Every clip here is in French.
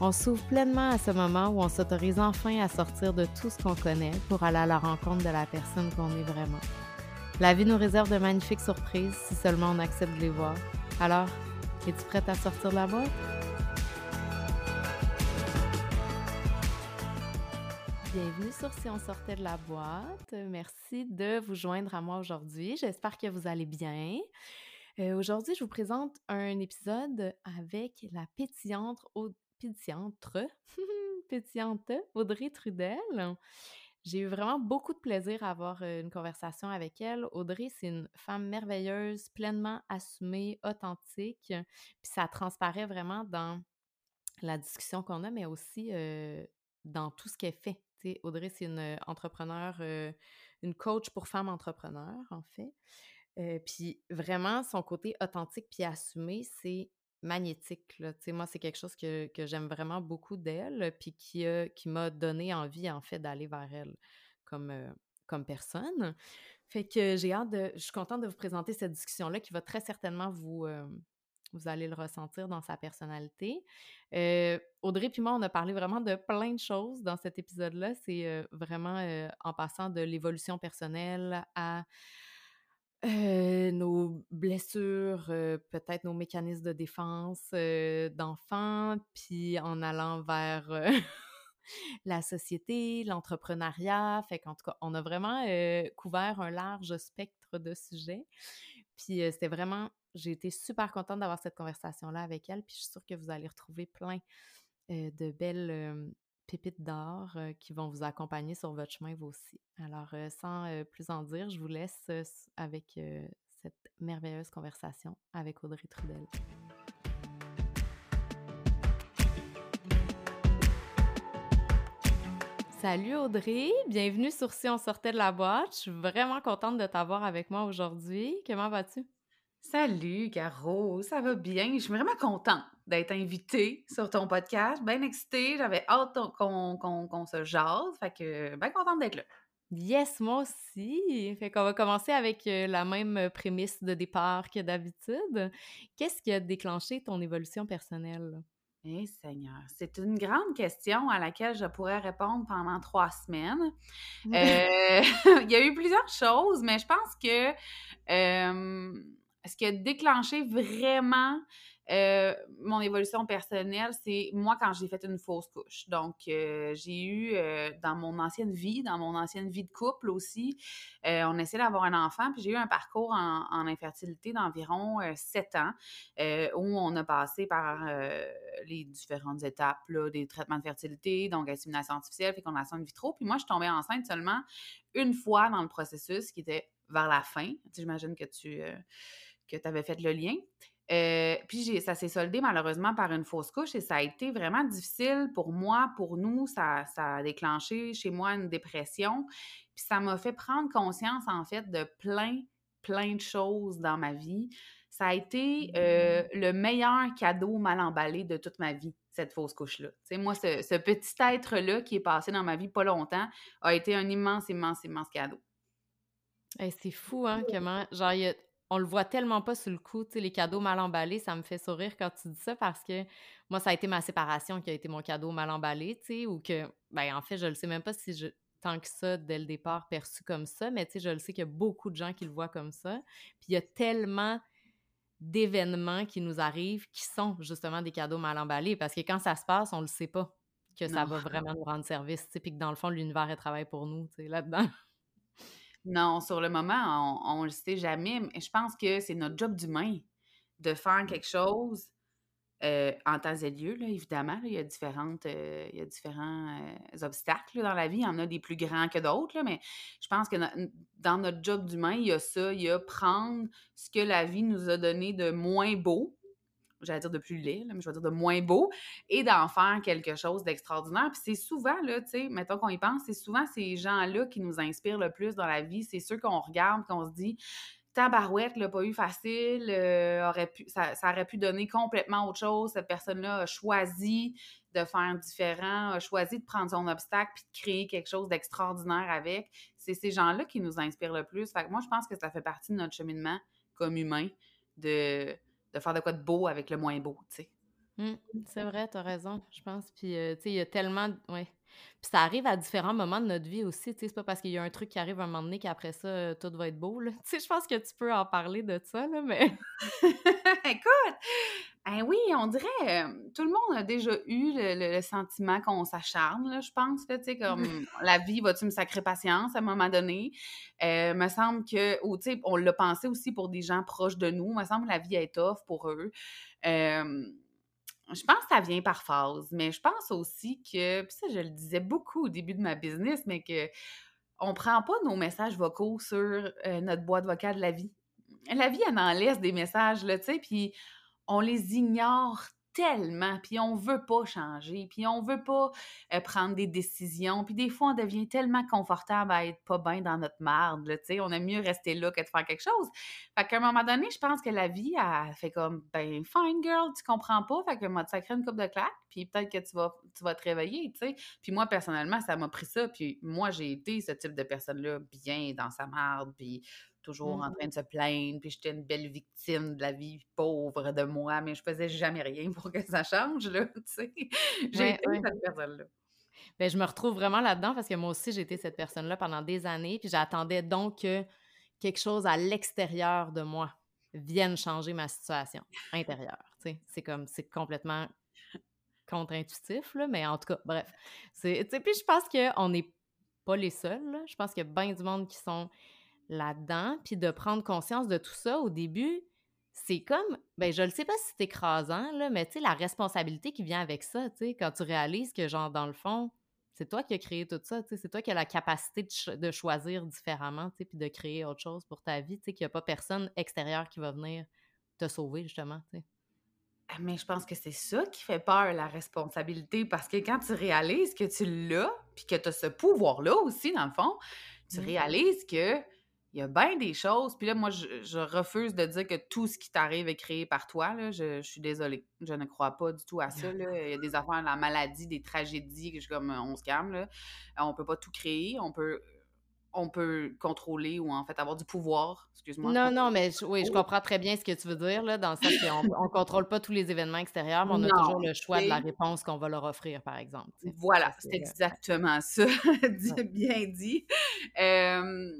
On s'ouvre pleinement à ce moment où on s'autorise enfin à sortir de tout ce qu'on connaît pour aller à la rencontre de la personne qu'on est vraiment. La vie nous réserve de magnifiques surprises si seulement on accepte de les voir. Alors, es-tu prête à sortir de la boîte? Bienvenue sur Si on sortait de la boîte. Merci de vous joindre à moi aujourd'hui. J'espère que vous allez bien. Euh, aujourd'hui, je vous présente un épisode avec la pétillante, pétillante, pétillante Audrey Trudel. J'ai eu vraiment beaucoup de plaisir à avoir une conversation avec elle. Audrey, c'est une femme merveilleuse, pleinement assumée, authentique. Puis ça transparaît vraiment dans la discussion qu'on a, mais aussi dans tout ce qu'elle fait. Audrey, c'est une entrepreneur, une coach pour femmes entrepreneurs, en fait. puis vraiment, son côté authentique puis assumé, c'est magnétique. Moi, c'est quelque chose que, j'aime vraiment beaucoup d'elle, puis qui, qui m'a donné envie, en fait, d'aller vers elle comme, comme personne. Fait que j'ai hâte de... Je suis contente de vous présenter cette discussion-là qui va très certainement vous... vous allez le ressentir dans sa personnalité. Audrey puis moi, on a parlé vraiment de plein de choses dans cet épisode-là. C'est vraiment en passant de l'évolution personnelle à nos blessures, peut-être nos mécanismes de défense d'enfants, puis en allant vers la société, l'entrepreneuriat. Fait qu'en tout cas, on a vraiment couvert un large spectre de sujets. Puis c'était vraiment, j'ai été super contente d'avoir cette conversation-là avec elle, puis je suis sûre que vous allez retrouver plein de belles pépites d'or qui vont vous accompagner sur votre chemin vous aussi. Alors, sans plus en dire, je vous laisse avec cette merveilleuse conversation avec Audrey Trudel. Salut Audrey, bienvenue sur Si on sortait de la boîte. Je suis vraiment contente de t'avoir avec moi aujourd'hui. Comment vas-tu? Salut, Caro, ça va bien? Je suis vraiment contente d'être invitée sur ton podcast. Bien excitée, j'avais hâte qu'on se jase. Fait que, bien contente d'être là. Yes, moi aussi. Fait qu'on va commencer avec euh, la même prémisse de départ que d'habitude. Qu'est-ce qui a déclenché ton évolution personnelle? Eh Seigneur, c'est une grande question à laquelle je pourrais répondre pendant trois semaines. Euh, il y a eu plusieurs choses, mais je pense que euh, ce qui a déclenché vraiment euh, mon évolution personnelle, c'est moi quand j'ai fait une fausse couche. Donc, euh, j'ai eu euh, dans mon ancienne vie, dans mon ancienne vie de couple aussi, on essayait d'avoir un enfant, puis j'ai eu un parcours en, infertilité d'environ sept ans, où on a passé par les différentes étapes des traitements de fertilité, donc insémination artificielle, fécondation in vitro. Puis moi, je tombée enceinte seulement une fois dans le processus, qui était vers la fin. J'imagine que tu que avais fait le lien. Euh, puis ça s'est soldé malheureusement par une fausse couche et ça a été vraiment difficile pour moi, pour nous. Ça, ça a déclenché chez moi une dépression. Puis ça m'a fait prendre conscience en fait de plein, plein de choses dans ma vie. Ça a été euh, mmh. le meilleur cadeau mal emballé de toute ma vie, cette fausse couche-là. Tu sais, moi, ce, petit être-là qui est passé dans ma vie pas longtemps a été un immense, immense, immense cadeau. c'est fou, hein, comment. Genre, il y a on le voit tellement pas sur le coup, tu sais, les cadeaux mal emballés, ça me fait sourire quand tu dis ça parce que moi, ça a été ma séparation qui a été mon cadeau mal emballé, tu sais, ou que, ben en fait, je le sais même pas si je, tant que ça, dès le départ, perçu comme ça, mais tu sais, je le sais qu'il y a beaucoup de gens qui le voient comme ça. Puis il y a tellement d'événements qui nous arrivent qui sont justement des cadeaux mal emballés parce que quand ça se passe, on le sait pas que ça va vraiment nous rendre service, tu sais, puis que dans le fond, l'univers, travaille pour nous, tu sais, là-dedans. Non, sur le moment, on ne le sait jamais. Mais je pense que c'est notre job d'humain de faire quelque chose euh, en temps et lieu, là, évidemment. il, y a différentes, euh, il y a différents euh, obstacles dans la vie. Il y en a des plus grands que d'autres, mais je pense que dans notre job d'humain, il y a ça. Il y a prendre ce que la vie nous a donné de moins beau, j'allais dire de plus laid, mais je vais dire de moins beau, et d'en faire quelque chose d'extraordinaire. Puis c'est souvent, là, tu sais, mettons qu'on y pense, c'est souvent ces gens-là qui nous inspirent le plus dans la vie. C'est ceux qu'on regarde, qu'on se dit, tabarouette, l'a pas eu facile, euh, aurait pu, ça, aurait pu donner complètement autre chose. Cette personne-là a choisi de faire différent, a choisi de prendre son obstacle puis de créer quelque chose d'extraordinaire avec. C'est ces gens-là qui nous inspirent le plus. Fait que moi, je pense que ça fait partie de notre cheminement comme humain de, de faire de quoi de beau avec le moins beau, tu sais. Mmh, c'est vrai, tu as raison, je pense. Puis, euh, tu sais, il y a tellement. Ouais. Puis ça arrive à différents moments de notre vie aussi. Tu sais, c'est pas parce qu'il y a un truc qui arrive un moment donné qu'après ça, euh, tout va être beau. Là. Tu sais, je pense que tu peux en parler de ça, là, mais. Écoute! Eh oui, on dirait, euh, tout le monde a déjà eu le, sentiment qu'on s'acharne, je pense, tu sais, comme la vie, va-tu me sacrer patience à un moment donné? Euh, me semble que, ou tu sais, on l'a pensé aussi pour des gens proches de nous, me semble que la vie est tough pour eux. Euh, je pense que ça vient par phase, mais je pense aussi que, puis ça, je le disais beaucoup au début de ma business, mais que on prend pas nos messages vocaux sur euh, notre boîte vocale de la vie. La vie, elle en laisse des messages, là, tu sais, puis on les ignore tellement, puis on veut pas changer, puis on veut pas euh, prendre des décisions, puis des fois, on devient tellement confortable à être pas bien dans notre marde, tu sais, on aime mieux rester là que de faire quelque chose. Fait qu'à un moment donné, je pense que la vie, a fait comme, ben, fine girl, tu comprends pas, fait que tu sacré une coupe de claque, puis peut-être que tu vas, tu vas te réveiller, tu sais. Puis moi, personnellement, ça m'a pris ça, puis moi, j'ai été ce type de personne-là bien dans sa marde, puis toujours en mmh train de se plaindre, puis j'étais une belle victime de la vie pauvre de moi, mais je faisais jamais rien pour que ça change, là, tu sais. J'ai été cette personne-là. Bien, je me retrouve vraiment là-dedans parce que moi aussi, j'ai été cette personne-là pendant des années, puis j'attendais donc que quelque chose à l'extérieur de moi vienne changer ma situation intérieure, tu sais. C'est comme, c'est complètement contre-intuitif, là, mais en tout cas, bref. Puis je pense qu'on n'est pas les seuls, là. Je pense qu'il y a bien du monde qui sont là-dedans, puis de prendre conscience de tout ça au début, c'est comme, ben je ne sais pas si c'est écrasant, là, mais tu sais, la responsabilité qui vient avec ça, tu sais, quand tu réalises que, genre, dans le fond, c'est toi qui as créé tout ça, tu sais, c'est toi qui as la capacité de, choisir différemment, tu sais, puis de créer autre chose pour ta vie, tu sais, qu'il n'y a pas personne extérieur qui va venir te sauver, justement, tu sais. Ah, mais je pense que c'est ça qui fait peur, la responsabilité, parce que quand tu réalises que tu l'as, puis que tu as ce pouvoir-là aussi, dans le fond, tu mmh. réalises que il y a bien des choses. Puis là, moi, je, refuse de dire que tout ce qui t'arrive est créé par toi. Là. Je, suis désolée. Je ne crois pas du tout à ça. Il y a des affaires, la maladie, des tragédies, que je comme, on se calme. Là. On peut pas tout créer. On peut on peut contrôler ou en fait avoir du pouvoir. Excuse-moi. Non, non, mais oui, je comprends très bien ce que tu veux dire, là, dans le sens qu'on ne contrôle pas tous les événements extérieurs, mais on a toujours le choix de la réponse qu'on va leur offrir, par exemple. Voilà, c'est exactement ça. bien dit. Euh,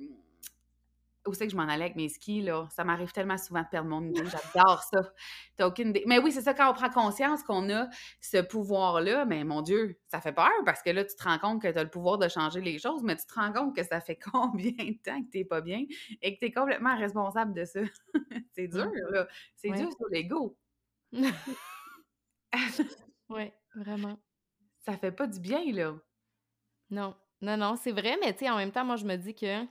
où c'est que je m'en allais avec mes skis, là? Ça m'arrive tellement souvent de perdre mon idée. J'adore ça. T'as aucune idée. Mais oui, c'est ça, quand on prend conscience qu'on a ce pouvoir-là, mais mon Dieu, ça fait peur parce que là, tu te rends compte que tu as le pouvoir de changer les choses, mais tu te rends compte que ça fait combien de temps que t'es pas bien et que tu es complètement responsable de ça. c'est dur, mmh. là. C'est dur sur l'ego. oui, vraiment. Ça fait pas du bien, là. Non, non, non, c'est vrai, mais tu sais, en même temps, moi, je me dis que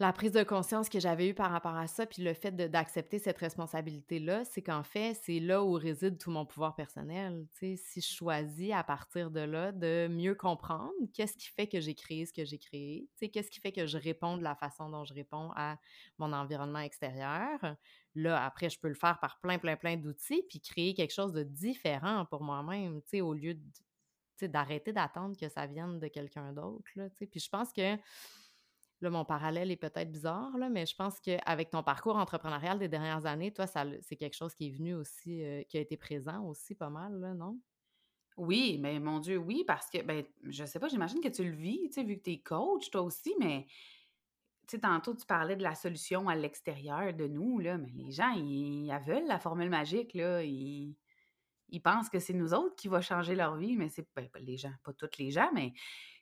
la prise de conscience que j'avais eue par rapport à ça, puis le fait d'accepter cette responsabilité-là, c'est qu'en fait, c'est là où réside tout mon pouvoir personnel. si je choisis à partir de là de mieux comprendre qu'est-ce qui fait que j'ai créé ce que j'ai créé, qu'est-ce qui fait que je réponds de la façon dont je réponds à mon environnement extérieur, là, après, je peux le faire par plein, plein, plein d'outils, puis créer quelque chose de différent pour moi-même, au lieu d'arrêter d'attendre que ça vienne de quelqu'un d'autre. Puis je pense que Là, mon parallèle est peut-être bizarre, mais je pense qu'avec ton parcours entrepreneurial des dernières années, toi, ça, c'est quelque chose qui est venu aussi, euh, qui a été présent aussi pas mal, non? Oui, mais mon Dieu, oui, parce que, ben, je sais pas, j'imagine que tu le vis, tu sais, vu que tu es coach, toi aussi, mais, tu sais, tantôt, tu parlais de la solution à l'extérieur de nous, là, mais les gens, ils, veulent la formule magique, là, ils, pensent que c'est nous autres qui va changer leur vie, mais c'est, ben, pas les gens, pas tous les gens, mais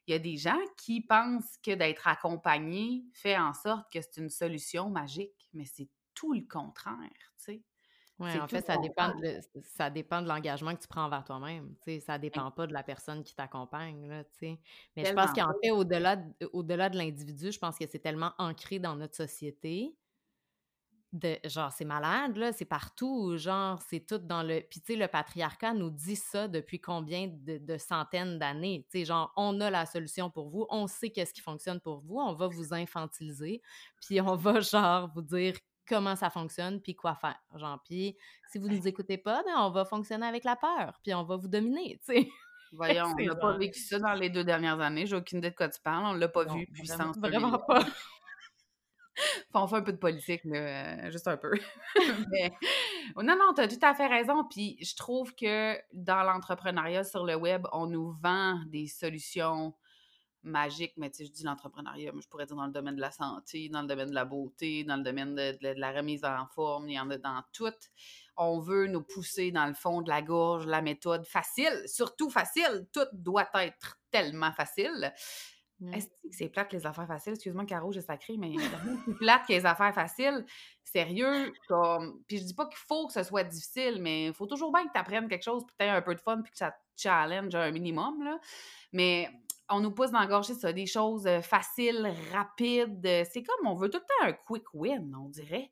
il y a des gens qui pensent que d'être accompagné fait en sorte que c'est une solution magique, mais c'est tout le contraire, tu sais. Oui, en fait, ça dépend, de, ça dépend de l'engagement que tu prends envers toi-même. Tu sais, ça dépend pas de la personne qui t'accompagne. Là, tu sais. Mais je pense qu'en fait, au-delà de, au -delà de l'individu, je pense que c'est tellement ancré dans notre société de genre c'est malade là, c'est partout, genre c'est tout dans le puis tu sais le patriarcat nous dit ça depuis combien de, centaines d'années, tu sais genre on a la solution pour vous, on sait qu'est-ce qui fonctionne pour vous, on va vous infantiliser, puis on va genre vous dire comment ça fonctionne puis quoi faire. Genre puis si vous nous écoutez pas, ben on va fonctionner avec la peur, puis on va vous dominer, tu sais. Voyons, on n'a pas vécu ça dans les deux dernières années. J'ai aucune idée de quoi tu parles. On l'a pas vu, puissance. Vraiment, vraiment pas. On fait un peu de politique, là, euh, juste un peu. Non, non, tu as tout à fait raison. Puis je trouve que dans l'entrepreneuriat sur le web, on nous vend des solutions magiques, mais tu sais, je dis l'entrepreneuriat, mais je pourrais dire dans le domaine de la santé, dans le domaine de la beauté, dans le domaine de, la remise en forme, il y en a dans tout. On veut nous pousser dans le fond de la gorge, la méthode facile, surtout facile. Tout doit être tellement facile. Mmh. Est-ce que c'est plate les affaires faciles? Excuse-moi, Caro, j'ai sacré, mais c'est plate que les affaires faciles. Sérieux, comme. Puis je dis pas qu'il faut que ce soit difficile, mais il faut toujours bien que tu apprennes quelque chose, puis que un peu de fun, puis que ça te challenge un minimum, là. Mais on nous pousse d'engorger ça, des choses euh, faciles, rapides. C'est comme on veut tout le temps un quick win, on dirait.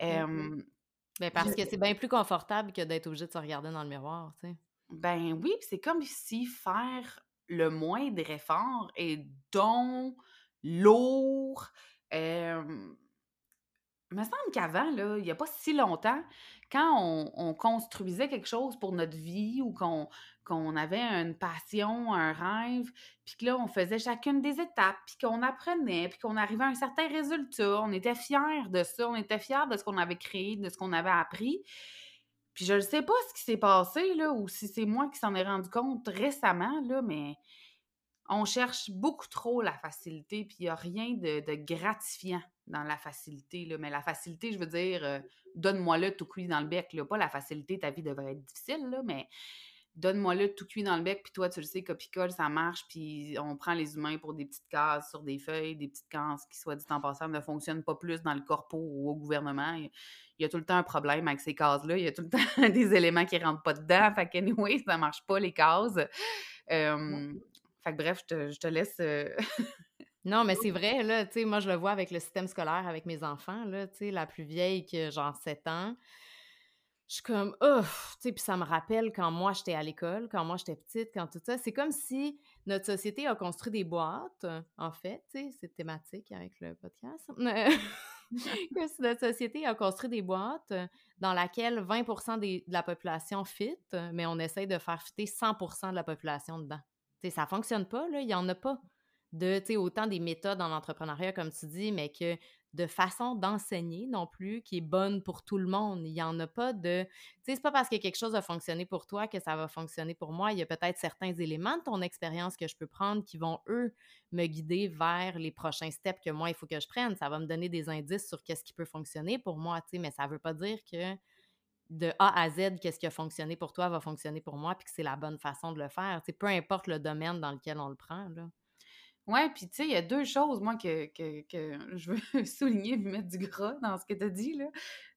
Mmh ben parce que c'est bien plus confortable que d'être obligé de se regarder dans le miroir, tu sais. Ben oui, c'est comme si faire le moindre effort est donc lourd. Euh, il me semble qu'avant, il n'y a pas si longtemps, quand on, construisait quelque chose pour notre vie ou qu'on qu'on avait une passion, un rêve, puis que là, on faisait chacune des étapes, puis qu'on apprenait, puis qu'on arrivait à un certain résultat, on était fiers de ça, on était fiers de ce qu'on avait créé, de ce qu'on avait appris. Puis je ne sais pas ce qui s'est passé, là, ou si c'est moi qui s'en ai rendu compte récemment, là, mais on cherche beaucoup trop la facilité, puis il n'y a rien de, gratifiant dans la facilité. Mais la facilité, je veux dire, euh, donne-moi-le tout cuit dans le bec. Là. Pas la facilité, ta vie devrait être difficile, mais donne-moi-le tout cuit dans le bec, puis toi, tu le sais, copie-colle, ça marche, puis on prend les humains pour des petites cases sur des feuilles, des petites cases qui, soit dit en passant, ne fonctionnent pas plus dans le corpo ou au gouvernement. Il y a tout le temps un problème avec ces cases-là. Il y a tout le temps des éléments qui ne rentrent pas dedans. Fait qu'anyway, ça ne marche pas, les cases. Fait que bref, je te, laisse. Euh, non, mais c'est vrai, là, tu sais, moi, je le vois avec le système scolaire, avec mes enfants, là, tu sais, la plus vieille que genre 7 ans. Je suis comme, oh, tu sais, puis ça me rappelle quand moi j'étais à l'école, quand moi j'étais petite, quand tout ça. C'est comme si notre société a construit des boîtes, en fait, tu sais, c'est thématique avec le podcast. que si notre société a construit des boîtes dans laquelle 20% de la population fit, mais on essaye de faire fitter 100% de la population dedans. Ça ça fonctionne pas, là. Il n'y en a pas de, autant des méthodes en entrepreneuriat, comme tu dis, mais que de façon d'enseigner non plus qui est bonne pour tout le monde. Il n'y en a pas de... Tu sais, c'est pas parce que quelque chose a fonctionné pour toi que ça va fonctionner pour moi. Il y a peut-être certains éléments de ton expérience que je peux prendre qui vont, eux, me guider vers les prochains steps que moi, il faut que je prenne. Ça va me donner des indices sur qu'est-ce qui peut fonctionner pour moi, tu sais, mais ça veut pas dire que de A à Z, qu'est-ce qui a fonctionné pour toi va fonctionner pour moi, puis que c'est la bonne façon de le faire. peu importe le domaine dans lequel on le prend. Là. Ouais, puis tu sais, il y a deux choses, moi, que, que, je veux souligner, mettre du gras dans ce que tu as dit, là.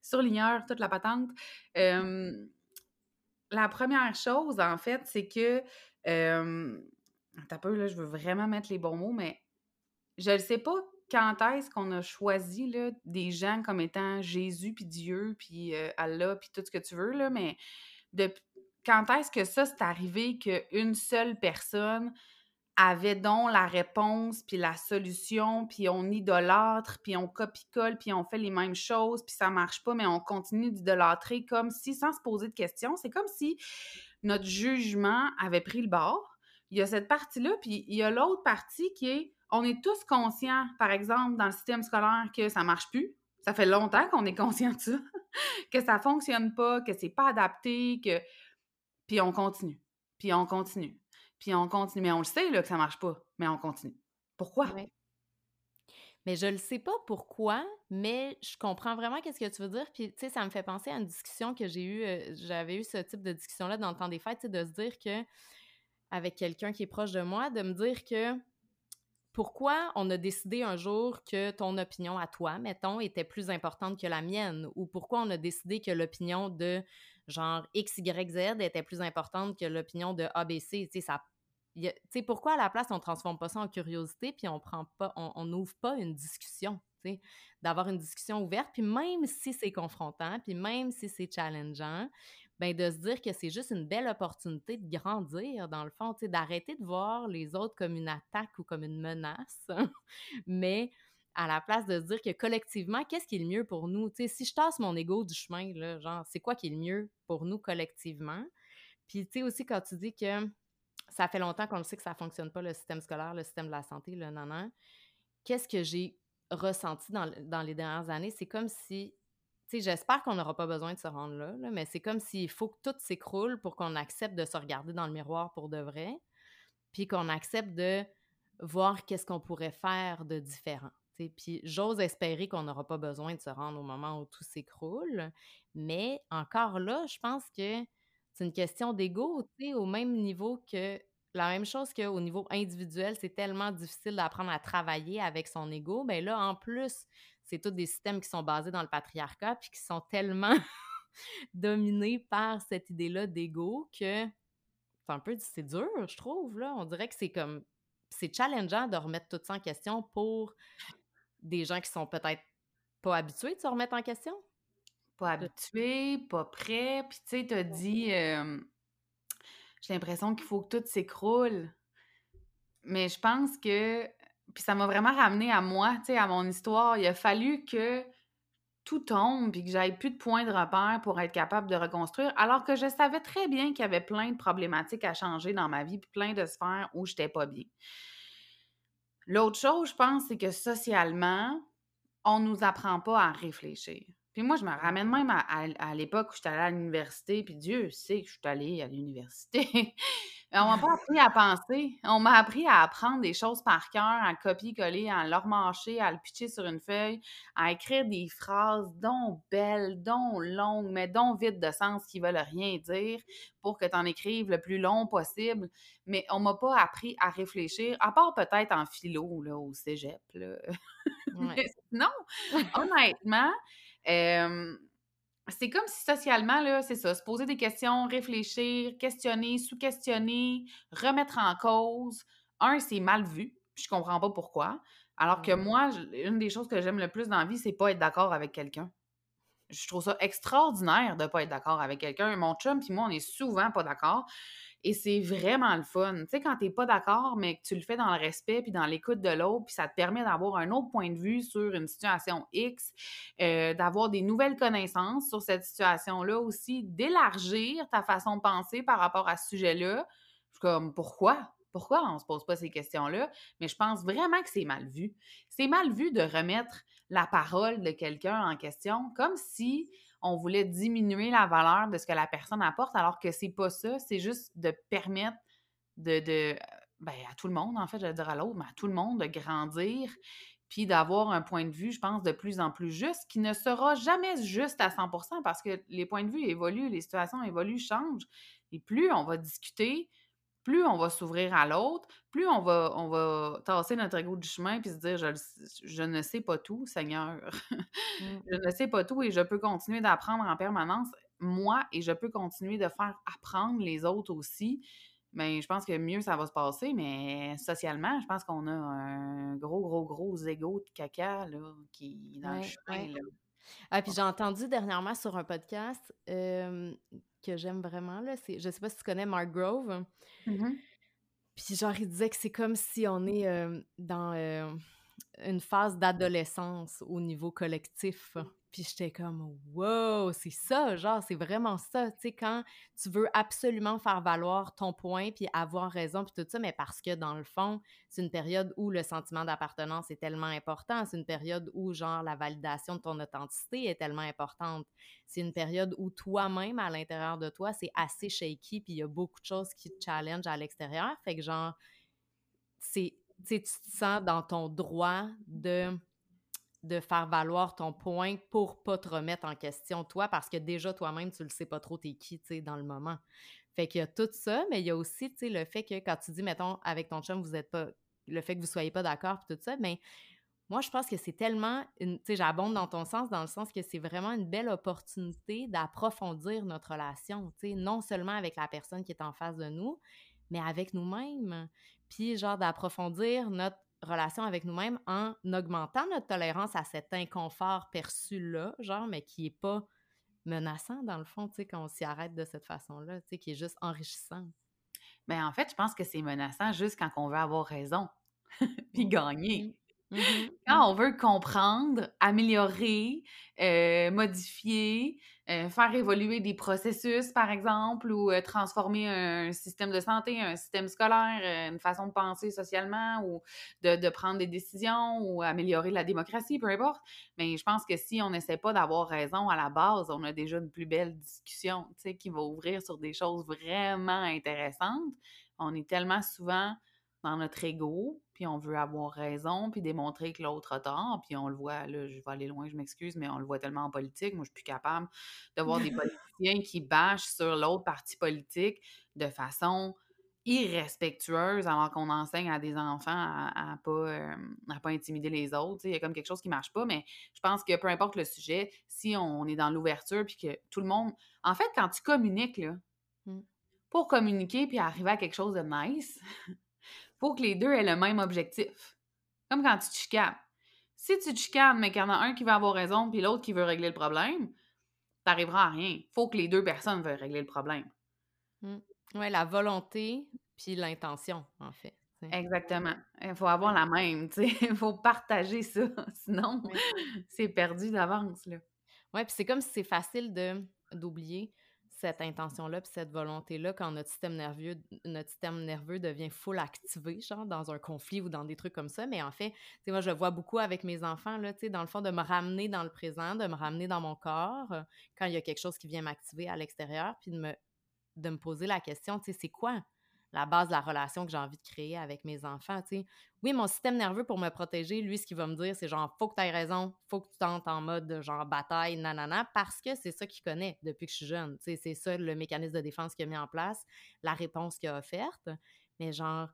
Surligneur, toute la patente. la première chose, en fait, c'est que. Euh, peu, là, je veux vraiment mettre les bons mots, mais je ne sais pas quand est-ce qu'on a choisi là, des gens comme étant Jésus, puis Dieu, puis Allah, puis tout ce que tu veux, là, mais de, quand est-ce que ça, c'est arrivé qu'une seule personne avait donc la réponse, puis la solution, puis on idolâtre, puis on copie-colle, puis on fait les mêmes choses, puis ça marche pas, mais on continue d'idolâtrer comme si, sans se poser de questions, c'est comme si notre jugement avait pris le bord. Il y a cette partie-là, puis il y a l'autre partie qui est on est tous conscients, par exemple, dans le système scolaire, que ça marche plus. Ça fait longtemps qu'on est conscient de ça, que ça fonctionne pas, que c'est pas adapté, que. Puis on continue. Puis on continue. Puis on continue. Mais on le sait là, que ça marche pas, mais on continue. Pourquoi? Mais je le sais pas pourquoi, mais je comprends vraiment qu'est-ce que tu veux dire. Puis, tu sais, ça me fait penser à une discussion que j'ai eue. Euh, j'avais eu ce type de discussion-là dans le temps des fêtes, de se dire que, avec quelqu'un qui est proche de moi, de me dire que pourquoi on a décidé un jour que ton opinion à toi, mettons, était plus importante que la mienne? Ou pourquoi on a décidé que l'opinion de genre X, Y, Z était plus importante que l'opinion de ABC? Tu sais, ça. Pourquoi à la place on transforme pas ça en curiosité puis on prend pas, on n'ouvre pas une discussion? sais, d'avoir une discussion ouverte, puis même si c'est confrontant, puis même si c'est challengeant, ben de se dire que c'est juste une belle opportunité de grandir, dans le fond, tu sais, d'arrêter de voir les autres comme une attaque ou comme une menace, mais à la place de se dire que collectivement, qu'est-ce qui est le mieux pour nous? Tu sais, si je tasse mon ego du chemin, là, genre, c'est quoi qui est le mieux pour nous collectivement? Puis, tu sais, aussi, quand tu dis que ça fait longtemps qu'on le sait que ça fonctionne pas, le système scolaire, le système de la santé, le nanan, qu'est-ce que j'ai ressenti dans, les dernières années? C'est comme si tu sais, j'espère qu'on n'aura pas besoin de se rendre là, là mais c'est comme s'il faut que tout s'écroule pour qu'on accepte de se regarder dans le miroir pour de vrai, puis qu'on accepte de voir qu'est-ce qu'on pourrait faire de différent. Puis j'ose espérer qu'on n'aura pas besoin de se rendre au moment où tout s'écroule. Mais encore là, je pense que c'est une question d'ego, au même niveau que la même chose qu'au niveau individuel, c'est tellement difficile d'apprendre à travailler avec son ego. Mais là, en plus, c'est tous des systèmes qui sont basés dans le patriarcat puis qui sont tellement dominés par cette idée-là d'ego que c'est un peu c'est dur, je trouve là. On dirait que c'est comme c'est challengeant de remettre tout ça en question pour des gens qui sont peut-être pas habitués de se remettre en question? Pas habitués, pas prêts. Puis, tu sais, t'as dit, j'ai l'impression qu'il faut que tout s'écroule. Mais je pense que, puis ça m'a vraiment ramené à moi, tu sais, à mon histoire. Il a fallu que tout tombe, puis que j'aille plus de points de repère pour être capable de reconstruire, alors que je savais très bien qu'il y avait plein de problématiques à changer dans ma vie, puis plein de sphères où j'étais pas bien. L'autre chose, je pense, c'est que socialement, on ne nous apprend pas à réfléchir. Puis moi, je me ramène même à, l'époque où j'étais allée à l'université, puis Dieu sait que je suis allée à l'université. On m'a pas appris à penser. On m'a appris à apprendre des choses par cœur, à copier-coller, à leur marcher, à le pitcher sur une feuille, à écrire des phrases dont belles, dont longues, mais dont vides de sens qui veulent rien dire pour que tu en écrives le plus long possible. Mais on m'a pas appris à réfléchir, à part peut-être en philo, là, au cégep. Là. non, honnêtement, c'est comme si socialement, là, c'est ça, se poser des questions, réfléchir, questionner, sous-questionner, remettre en cause. Un, c'est mal vu, je comprends pas pourquoi. Alors que moi, une des choses que j'aime le plus dans la vie, c'est pas être d'accord avec quelqu'un. Je trouve ça extraordinaire de pas être d'accord avec quelqu'un. Mon chum puis moi, on est souvent pas d'accord. Et c'est vraiment le fun. Tu sais, quand t'es pas d'accord, mais que tu le fais dans le respect puis dans l'écoute de l'autre, puis ça te permet d'avoir un autre point de vue sur une situation X, euh, d'avoir des nouvelles connaissances sur cette situation-là aussi, d'élargir ta façon de penser par rapport à ce sujet-là. Comme, pourquoi? Pourquoi on se pose pas ces questions-là? Mais je pense vraiment que c'est mal vu. C'est mal vu de remettre la parole de quelqu'un en question comme si on voulait diminuer la valeur de ce que la personne apporte, alors que c'est pas ça, c'est juste de permettre de, de ben, à tout le monde, en fait, je vais dire à l'autre, mais à tout le monde de grandir, puis d'avoir un point de vue, je pense, de plus en plus juste, qui ne sera jamais juste à 100% parce que les points de vue évoluent, les situations évoluent, changent. Et plus on va discuter, plus on va s'ouvrir à l'autre, plus on va, on va tasser notre ego du chemin puis se dire je, ne sais pas tout, Seigneur. Mmh. je ne sais pas tout et je peux continuer d'apprendre en permanence, moi, et je peux continuer de faire apprendre les autres aussi. Mais je pense que mieux ça va se passer, mais socialement, je pense qu'on a un gros, gros, gros ego de caca là, qui est dans le chemin. Ah, puis j'ai entendu dernièrement sur un podcast que j'aime vraiment, là, c'est, je sais pas si tu connais Mark Grove. Mmh puis genre, il disait que c'est comme si on est dans une phase d'adolescence au niveau collectif. Puis j'étais comme, wow, c'est ça, genre, c'est vraiment ça. Tu sais, quand tu veux absolument faire valoir ton point, puis avoir raison, puis tout ça, mais parce que dans le fond, c'est une période où le sentiment d'appartenance est tellement important. C'est une période où, genre, la validation de ton authenticité est tellement importante. C'est une période où toi-même, à l'intérieur de toi, c'est assez shaky, puis il y a beaucoup de choses qui te challenge à l'extérieur. Fait que, genre, c'est, tu te sens dans ton droit de de faire valoir ton point pour pas te remettre en question toi parce que déjà toi-même tu le sais pas trop t'es qui tu sais dans le moment. Fait qu'il y a tout ça mais il y a aussi tu sais le fait que quand tu dis mettons avec ton chum vous êtes pas le fait que vous soyez pas d'accord puis tout ça mais moi je pense que c'est tellement tu sais j'abonde dans ton sens dans le sens que c'est vraiment une belle opportunité d'approfondir notre relation, tu sais non seulement avec la personne qui est en face de nous mais avec nous-mêmes puis genre d'approfondir notre relation avec nous-mêmes en augmentant notre tolérance à cet inconfort perçu-là, genre, mais qui est pas menaçant dans le fond, tu sais, quand on s'y arrête de cette façon-là, tu sais, qui est juste enrichissant. Mais ben, en fait, je pense que c'est menaçant juste quand on veut avoir raison, puis gagner. Mmh mmh. Quand on veut comprendre, améliorer, euh, modifier, euh, faire évoluer des processus, par exemple, ou euh, transformer un système de santé, un système scolaire, une façon de penser socialement, ou de, prendre des décisions, ou améliorer la démocratie, peu importe. Mais je pense que si on n'essaie pas d'avoir raison à la base, on a déjà une plus belle discussion, tu sais, qui va ouvrir sur des choses vraiment intéressantes. On est tellement souvent dans notre ego, puis on veut avoir raison, puis démontrer que l'autre a tort, puis on le voit, là, je vais aller loin, je m'excuse, mais on le voit tellement en politique, moi je suis plus capable de voir des politiciens qui bâchent sur l'autre parti politique de façon irrespectueuse alors qu'on enseigne à des enfants à, à pas, euh, pas intimider les autres. Il y a comme quelque chose qui marche pas, mais je pense que peu importe le sujet, si on est dans l'ouverture puis que tout le monde... En fait, quand tu communiques, là, mmh. pour communiquer puis arriver à quelque chose de nice, faut que les deux aient le même objectif. Comme quand tu te chicanes. Si tu te chicanes, mais qu'il y en a un qui veut avoir raison puis l'autre qui veut régler le problème, t'arriveras à rien. Faut que les deux personnes veuillent régler le problème. Mmh. Oui, la volonté puis l'intention, en fait. Exactement. Il faut avoir la même, Il faut partager ça. Sinon, c'est perdu d'avance, Oui, puis c'est comme si c'est facile de d'oublier cette intention-là puis cette volonté-là quand notre système nerveux nerveux devient full activé genre dans un conflit ou dans des trucs comme ça mais en fait tu sais moi je vois beaucoup avec mes enfants là tu sais dans le fond de me ramener dans le présent de me ramener dans mon corps euh, quand il y a quelque chose qui vient m'activer à l'extérieur puis de me de me poser la question tu sais c'est quoi la base de la relation que j'ai envie de créer avec mes enfants. Oui, mon système nerveux pour me protéger, lui, ce qu'il va me dire, c'est genre, faut que tu aies raison, faut que tu tentes en mode genre bataille, nanana, parce que c'est ça qu'il connaît depuis que je suis jeune. C'est ça le mécanisme de défense qu'il a mis en place, la réponse qu'il a offerte. Mais genre,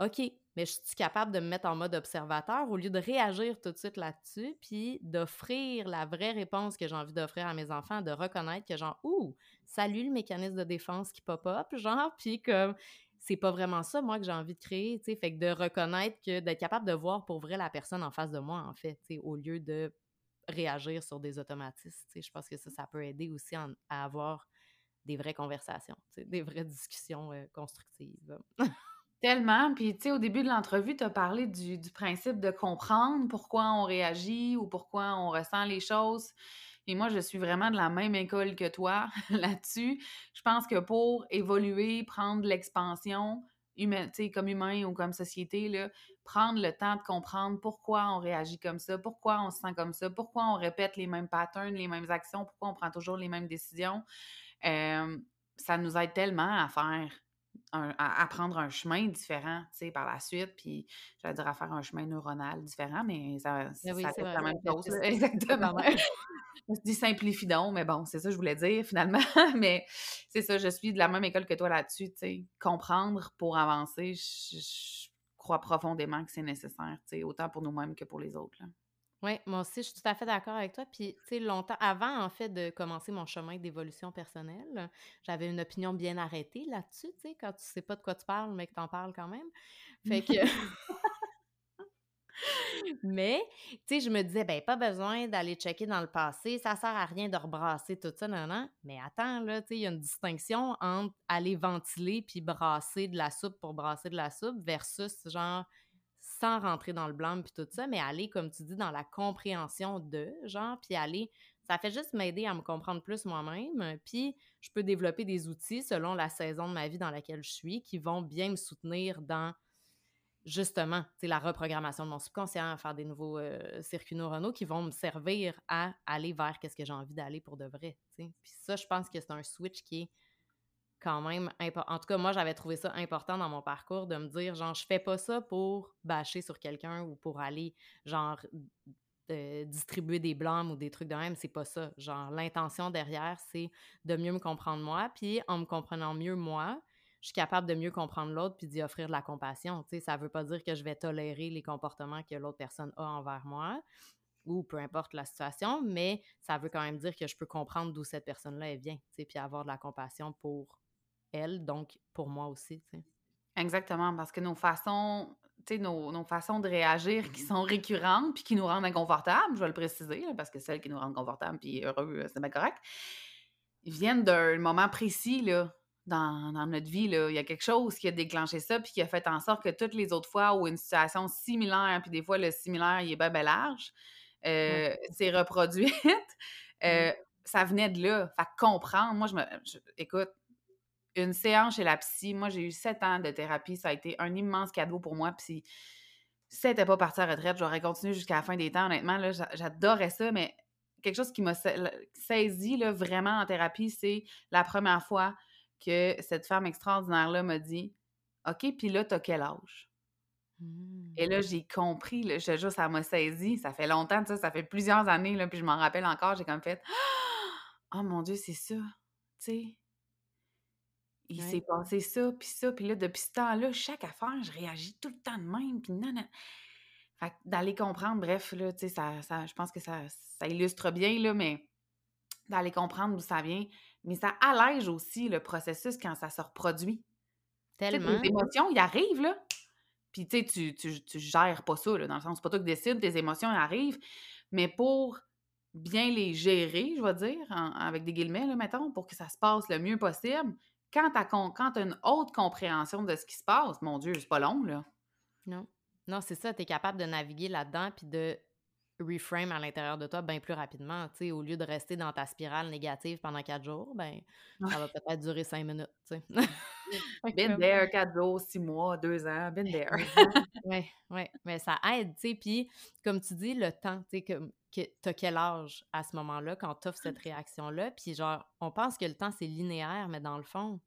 OK, mais je suis capable de me mettre en mode observateur au lieu de réagir tout de suite là-dessus, puis d'offrir la vraie réponse que j'ai envie d'offrir à mes enfants, de reconnaître que genre, ouh, salut le mécanisme de défense qui pop-up, genre, puis comme c'est pas vraiment ça, moi, que j'ai envie de créer, tu sais. Fait que de reconnaître que, d'être capable de voir pour vrai la personne en face de moi, en fait, tu sais, au lieu de réagir sur des automatismes, tu sais. Je pense que ça, ça peut aider aussi à avoir des vraies conversations, tu sais, des vraies discussions euh, constructives. Tellement. Puis, tu sais, au début de l'entrevue, tu as parlé du, du, principe de comprendre pourquoi on réagit ou pourquoi on ressent les choses. Et moi, je suis vraiment de la même école que toi là-dessus. Je pense que pour évoluer, prendre l'expansion, comme humain ou comme société, là, prendre le temps de comprendre pourquoi on réagit comme ça, pourquoi on se sent comme ça, pourquoi on répète les mêmes patterns, les mêmes actions, pourquoi on prend toujours les mêmes décisions, euh, ça nous aide tellement à faire à, prendre un chemin différent, tu sais, par la suite, puis j'allais dire à faire un chemin neuronal différent, mais ça, ça la même chose. Exactement. je dis simplifie donc, mais bon, c'est ça que je voulais dire finalement. mais c'est ça, je suis de la même école que toi là-dessus, tu sais. Comprendre pour avancer, je, crois profondément que c'est nécessaire, tu sais, autant pour nous-mêmes que pour les autres. Là. Oui, moi aussi, je suis tout à fait d'accord avec toi. Puis, tu sais, longtemps, avant, en fait, de commencer mon chemin d'évolution personnelle, j'avais une opinion bien arrêtée là-dessus, tu sais, quand tu sais pas de quoi tu parles, mais que tu en parles quand même. Fait que... mais, tu sais, je me disais, ben, pas besoin d'aller checker dans le passé, ça sert à rien de rebrasser tout ça, non, non. Mais attends, là, tu sais, il y a une distinction entre aller ventiler puis brasser de la soupe pour brasser de la soupe versus, genre, rentrer dans le blanc puis tout ça, mais aller, comme tu dis, dans la compréhension de, genre, puis aller, ça fait juste m'aider à me comprendre plus moi-même, puis je peux développer des outils selon la saison de ma vie dans laquelle je suis qui vont bien me soutenir dans justement, c'est la reprogrammation de mon subconscient, à faire des nouveaux euh, circuits neuronaux qui vont me servir à aller vers qu'est-ce que j'ai envie d'aller pour de vrai, Puis ça, je pense que c'est un switch qui est quand même En tout cas, moi, j'avais trouvé ça important dans mon parcours de me dire, genre, je fais pas ça pour bâcher sur quelqu'un ou pour aller, genre, distribuer des blâmes ou des trucs de même. C'est pas ça. Genre, l'intention derrière, c'est de mieux me comprendre moi. Puis, en me comprenant mieux moi, je suis capable de mieux comprendre l'autre puis d'y offrir de la compassion. Tu sais, ça veut pas dire que je vais tolérer les comportements que l'autre personne a envers moi ou peu importe la situation, mais ça veut quand même dire que je peux comprendre d'où cette personne-là vient, tu sais, puis avoir de la compassion pour elle, donc pour moi aussi. Tu sais. Exactement, parce que nos façons, nos, nos, façons de réagir qui sont récurrentes puis qui nous rendent inconfortables, je vais le préciser, parce que celles qui nous rendent confortables puis heureux, c'est bien correct, viennent d'un moment précis, là, dans, notre vie, là. Il y a quelque chose qui a déclenché ça puis qui a fait en sorte que toutes les autres fois où une situation similaire, puis des fois le similaire, il est bien, bien large, euh, c'est reproduite, euh, ça venait de là. Fait comprendre, moi, je me... écoute, une séance chez la psy. Moi, j'ai eu sept ans de thérapie. Ça a été un immense cadeau pour moi. Puis si c'était pas parti à retraite, j'aurais continué jusqu'à la fin des temps. Honnêtement, là, j'adorais ça, mais quelque chose qui m'a saisi là, vraiment en thérapie, c'est la première fois que cette femme extraordinaire-là m'a dit OK, puis là, t'as quel âge? Et là, mmh. j'ai compris, là, je te jure, ça m'a saisi. Ça fait longtemps, ça, ça fait plusieurs années, là, puis je m'en rappelle encore. J'ai comme fait Oh mon Dieu, c'est ça. Tu sais, il s'est passé ça, puis ça, puis là, depuis ce temps-là, chaque affaire, je réagis tout le temps de même, puis non, non. Fait d'aller comprendre, bref, là, tu sais, ça, ça, je pense que ça, ça illustre bien, là, mais d'aller comprendre d'où ça vient. Mais ça allège aussi le processus quand ça se reproduit. Tellement. tes émotions, ils arrivent, là. Puis, tu sais, tu, tu, tu, gères pas ça, là, dans le sens, c'est pas toi qui décides, tes émotions arrivent. Mais pour bien les gérer, je vais dire, avec des guillemets, là, mettons, pour que ça se passe le mieux possible, quand tu as, une haute compréhension de ce qui se passe, mon Dieu, c'est pas long, là. Non. Non, c'est ça, tu es capable de naviguer là-dedans puis de reframe à l'intérieur de toi bien plus rapidement. Tu sais, au lieu de rester dans ta spirale négative pendant quatre jours, ben ça va peut-être durer cinq minutes. Been there, quatre jours, six mois, deux ans, been there. oui, oui, mais ça aide, tu sais. Puis, comme tu dis, le temps, tu sais, que, que t'as quel âge à ce moment-là quand tu offres cette réaction-là? Puis, genre, on pense que le temps, c'est linéaire, mais dans le fond,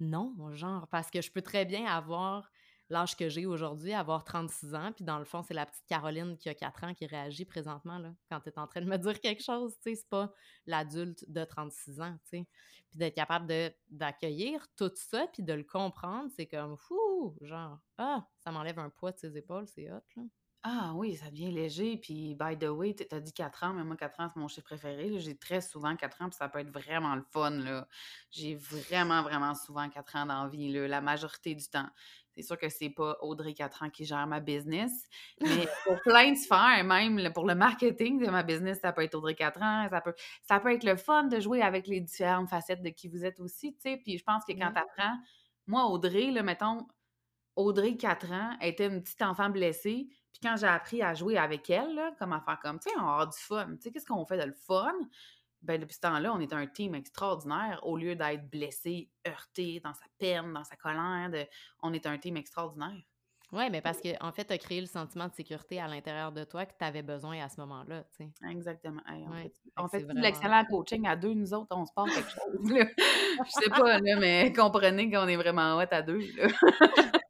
non, genre, parce que je peux très bien avoir l'âge que j'ai aujourd'hui, avoir 36 ans, puis dans le fond, c'est la petite Caroline qui a 4 ans qui réagit présentement, là, quand tu es en train de me dire quelque chose, tu sais, c'est pas l'adulte de 36 ans, tu sais. Puis d'être capable d'accueillir tout ça, puis de le comprendre, c'est comme, fou, genre, ah, ça m'enlève un poids de ses épaules, c'est hot, là. Ah oui, ça devient léger. Puis, by the way, tu as dit 4 ans, mais moi, 4 ans, c'est mon chiffre préféré. J'ai très souvent 4 ans, puis ça peut être vraiment le fun. là. J'ai vraiment, vraiment souvent 4 ans dans la majorité du temps. C'est sûr que c'est pas Audrey 4 ans qui gère ma business, mais pour plein de sphères, même pour le marketing de ma business, ça peut être Audrey 4 ans, ça peut, ça peut être le fun de jouer avec les différentes facettes de qui vous êtes aussi, tu sais. Puis je pense que quand tu apprends, moi, Audrey, là, mettons, Audrey, 4 ans, était une petite enfant blessée. Puis quand j'ai appris à jouer avec elle, là, comment faire comme, tu sais, on a du fun. Tu sais, qu'est-ce qu'on fait de le fun? Ben, depuis ce temps-là, on est un team extraordinaire. Au lieu d'être blessé, heurté, dans sa peine, dans sa colère, on est un team extraordinaire. Oui, mais parce qu'en en fait, tu as créé le sentiment de sécurité à l'intérieur de toi que tu avais besoin à ce moment-là. Tu sais. Exactement. on fait, de l'excellent coaching à deux, nous autres, on se passe quelque chose. Là. Je sais pas, là, mais comprenez qu'on est vraiment hot à deux. Là.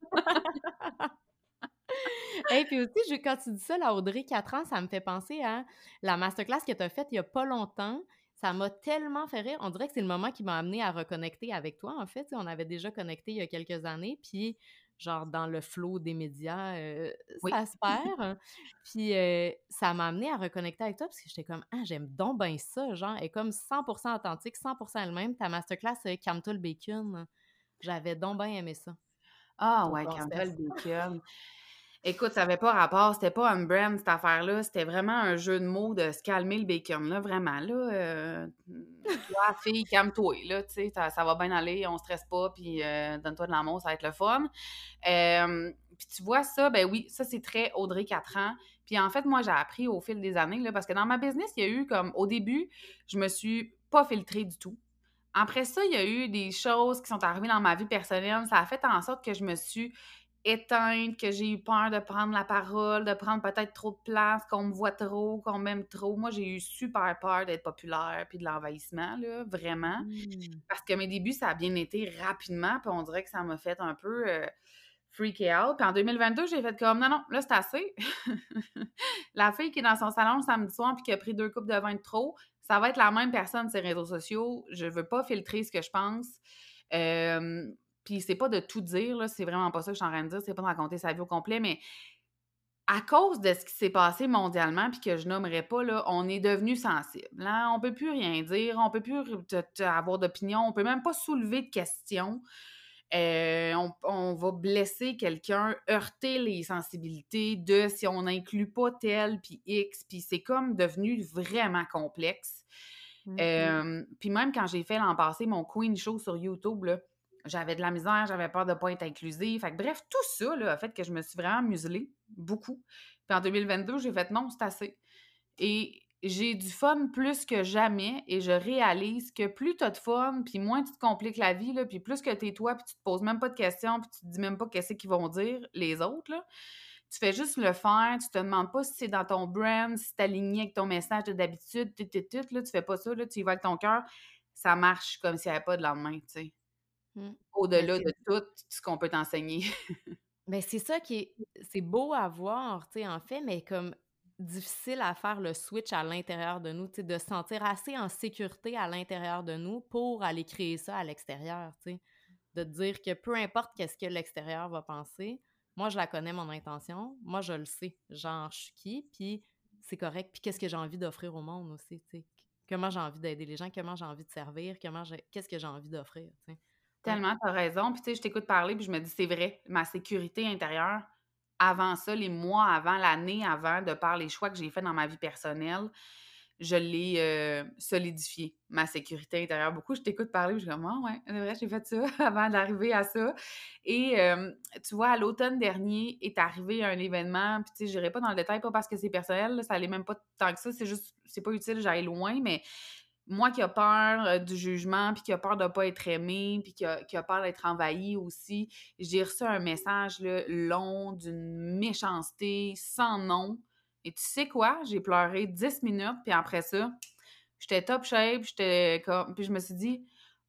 Et puis aussi, quand tu dis ça, la Audrey, 4 ans, ça me fait penser à la masterclass que tu as faite il n'y a pas longtemps. Ça m'a tellement fait rire. On dirait que c'est le moment qui m'a amené à reconnecter avec toi, en fait. On avait déjà connecté il y a quelques années, puis genre dans le flot des médias, euh, ça se perd. puis euh, ça m'a amené à reconnecter avec toi parce que j'étais comme, ah, j'aime donc bien ça, genre, est comme 100% authentique, 100% elle-même. Ta masterclass, euh, Camtol Bacon, j'avais donc bien aimé ça. Ah ouais, Camtol Bacon. Écoute, ça n'avait pas rapport, c'était pas un brand cette affaire-là, c'était vraiment un jeu de mots de se calmer le bacon, là, vraiment, là. Euh, fille, calme-toi, là, tu sais, ça, va bien aller, on stresse pas, puis euh, donne-toi de l'amour, ça va être le fun. puis tu vois ça, ben oui, ça c'est très Audrey 4 ans. Puis en fait, moi, j'ai appris au fil des années, là, parce que dans ma business, il y a eu comme, au début, je me suis pas filtrée du tout. Après ça, il y a eu des choses qui sont arrivées dans ma vie personnelle. Ça a fait en sorte que je me suis éteinte, que j'ai eu peur de prendre la parole, de prendre peut-être trop de place, qu'on me voit trop, qu'on m'aime trop. Moi, j'ai eu super peur d'être populaire puis de l'envahissement, là, vraiment. Mmh. Parce que mes débuts, ça a bien été rapidement, puis on dirait que ça m'a fait un peu euh, freak out. Puis en 2022, j'ai fait comme, non, non, là, c'est assez. la fille qui est dans son salon le samedi soir puis qui a pris deux coupes de vin de trop, ça va être la même personne sur les réseaux sociaux. Je veux pas filtrer ce que je pense. Euh, puis c'est pas de tout dire, là, c'est vraiment pas ça que je suis en train de dire, c'est pas de raconter sa vie au complet, mais à cause de ce qui s'est passé mondialement, puis que je nommerai pas, là, on est devenu sensible. Là, hein. on peut plus rien dire, on peut plus avoir d'opinion, on peut même pas soulever de questions. euh, on, va blesser quelqu'un, heurter les sensibilités de si on n'inclut pas tel, puis X, puis c'est comme devenu vraiment complexe. Mmh. Euh, puis même quand j'ai fait l'an passé mon Queen Show sur YouTube, j'avais de la misère, j'avais peur de ne pas être inclusive. Fait bref, tout ça là, a fait que je me suis vraiment muselée, beaucoup. Puis en 2022, j'ai fait non, c'est assez. Et j'ai du fun plus que jamais et je réalise que plus tu as de fun, puis moins tu te compliques la vie, là, puis plus que tu es toi, puis tu te poses même pas de questions, puis tu te dis même pas qu'est-ce qu'ils vont dire les autres, là. Tu fais juste le faire, tu te demandes pas si c'est dans ton brand, si c'est aligné avec ton message d'habitude, tout, tout, là, tu fais pas ça, là, tu y vas avec ton cœur, ça marche comme s'il n'y avait pas de lendemain, tu sais. Mmh. Au-delà de tout ce qu'on peut t'enseigner. Mais c'est ça qui est, c'est beau à voir, tu sais, en fait, mais comme difficile à faire le switch à l'intérieur de nous, de se sentir assez en sécurité à l'intérieur de nous pour aller créer ça à l'extérieur, de dire que peu importe qu'est-ce que l'extérieur va penser, moi je la connais mon intention, moi je le sais, genre je suis qui, puis c'est correct, puis qu'est-ce que j'ai envie d'offrir au monde aussi, sais? Comment j'ai envie d'aider les gens, comment j'ai envie de servir, comment qu'est-ce que j'ai envie d'offrir, Tellement, tu as raison. Puis, tu sais, je t'écoute parler, puis je me dis, c'est vrai, ma sécurité intérieure, avant ça, les mois avant, l'année avant, de par les choix que j'ai faits dans ma vie personnelle, je l'ai euh, solidifié, ma sécurité intérieure. Beaucoup, je t'écoute parler, je suis ah ouais, c'est vrai, j'ai fait ça avant d'arriver à ça. Et tu vois, à l'automne dernier est arrivé un événement, puis tu sais, je n'irai pas dans le détail, pas parce que c'est personnel, ça allait même pas tant que ça, c'est juste, c'est pas utile, j'aille loin, mais moi qui a peur euh, du jugement, puis qui a peur de ne pas être aimé, puis qui a, peur d'être envahi aussi, j'ai reçu un message long d'une méchanceté sans nom. Et tu sais quoi? J'ai pleuré 10 minutes, puis après ça, j'étais top shape, j'étais. Puis je me suis dit,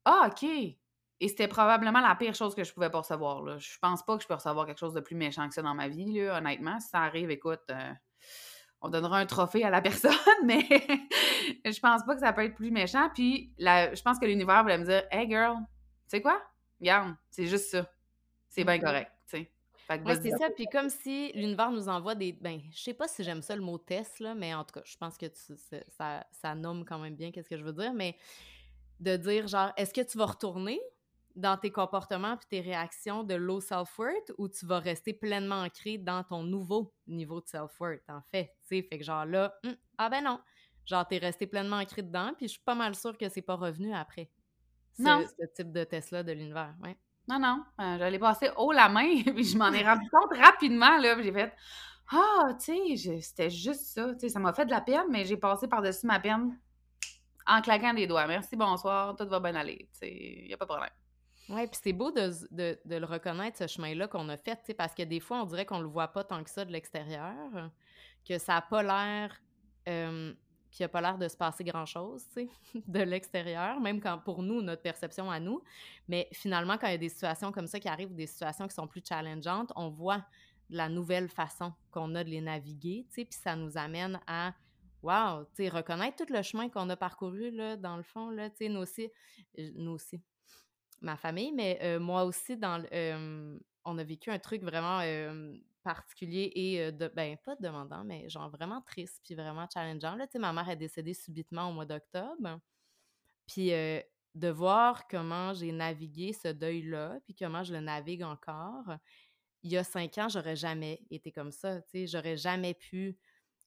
ah, OK! Et c'était probablement la pire chose que je pouvais pas recevoir. Là. Je pense pas que je peux recevoir quelque chose de plus méchant que ça dans ma vie, là, honnêtement. Si ça arrive, écoute. Euh, on donnera un trophée à la personne, mais je pense pas que ça peut être plus méchant. Puis je pense que l'univers voulait me dire Hey girl, tu sais quoi? Regarde, c'est juste ça. C'est bien mm-hmm. correct, c'est ça. Puis comme si l'univers nous envoie des. Ben, je sais pas si j'aime ça le mot test, là, mais en tout cas, je pense que ça, ça nomme quand même bien qu'est-ce que je veux dire. Mais de dire, genre, est-ce que tu vas retourner? Dans tes comportements puis tes réactions de low self-worth ou tu vas rester pleinement ancré dans ton nouveau niveau de self-worth, en fait. Tu sais, fait que genre là, hum, ah ben non. Genre, t'es resté pleinement ancré dedans, puis je suis pas mal sûre que c'est pas revenu après. non. Ce type de test-là de l'univers, ouais. Non, non. Euh, j'allais passer haut la main, puis je m'en ai rendu compte rapidement, là, j'ai fait Ah, tu sais, c'était juste ça. Tu sais, ça m'a fait de la peine, mais j'ai passé par-dessus ma peine en claquant des doigts. Merci, bonsoir, tout va bien aller. Tu sais, y a pas de problème. Oui, puis c'est beau de, le reconnaître, ce chemin-là qu'on a fait, parce que des fois, on dirait qu'on le voit pas tant que ça de l'extérieur, que ça n'a pas l'air... Euh, qu'il n'y a pas l'air de se passer grand-chose, de l'extérieur, même quand pour nous, notre perception à nous. Mais finalement, quand il y a des situations comme ça qui arrivent, des situations qui sont plus challengeantes, on voit la nouvelle façon qu'on a de les naviguer, puis ça nous amène à Wow, reconnaître tout le chemin qu'on a parcouru, là, dans le fond, là, nous aussi, euh, nous aussi, ma famille, mais moi aussi, dans on a vécu un truc vraiment particulier et, de, ben, pas demandant, mais genre vraiment triste, puis vraiment challengeant. Là, tu sais, ma mère est décédée subitement au mois d'octobre. Puis de voir comment j'ai navigué ce deuil-là, puis comment je le navigue encore. Il y a cinq ans, j'aurais jamais été comme ça. Tu sais, j'aurais jamais pu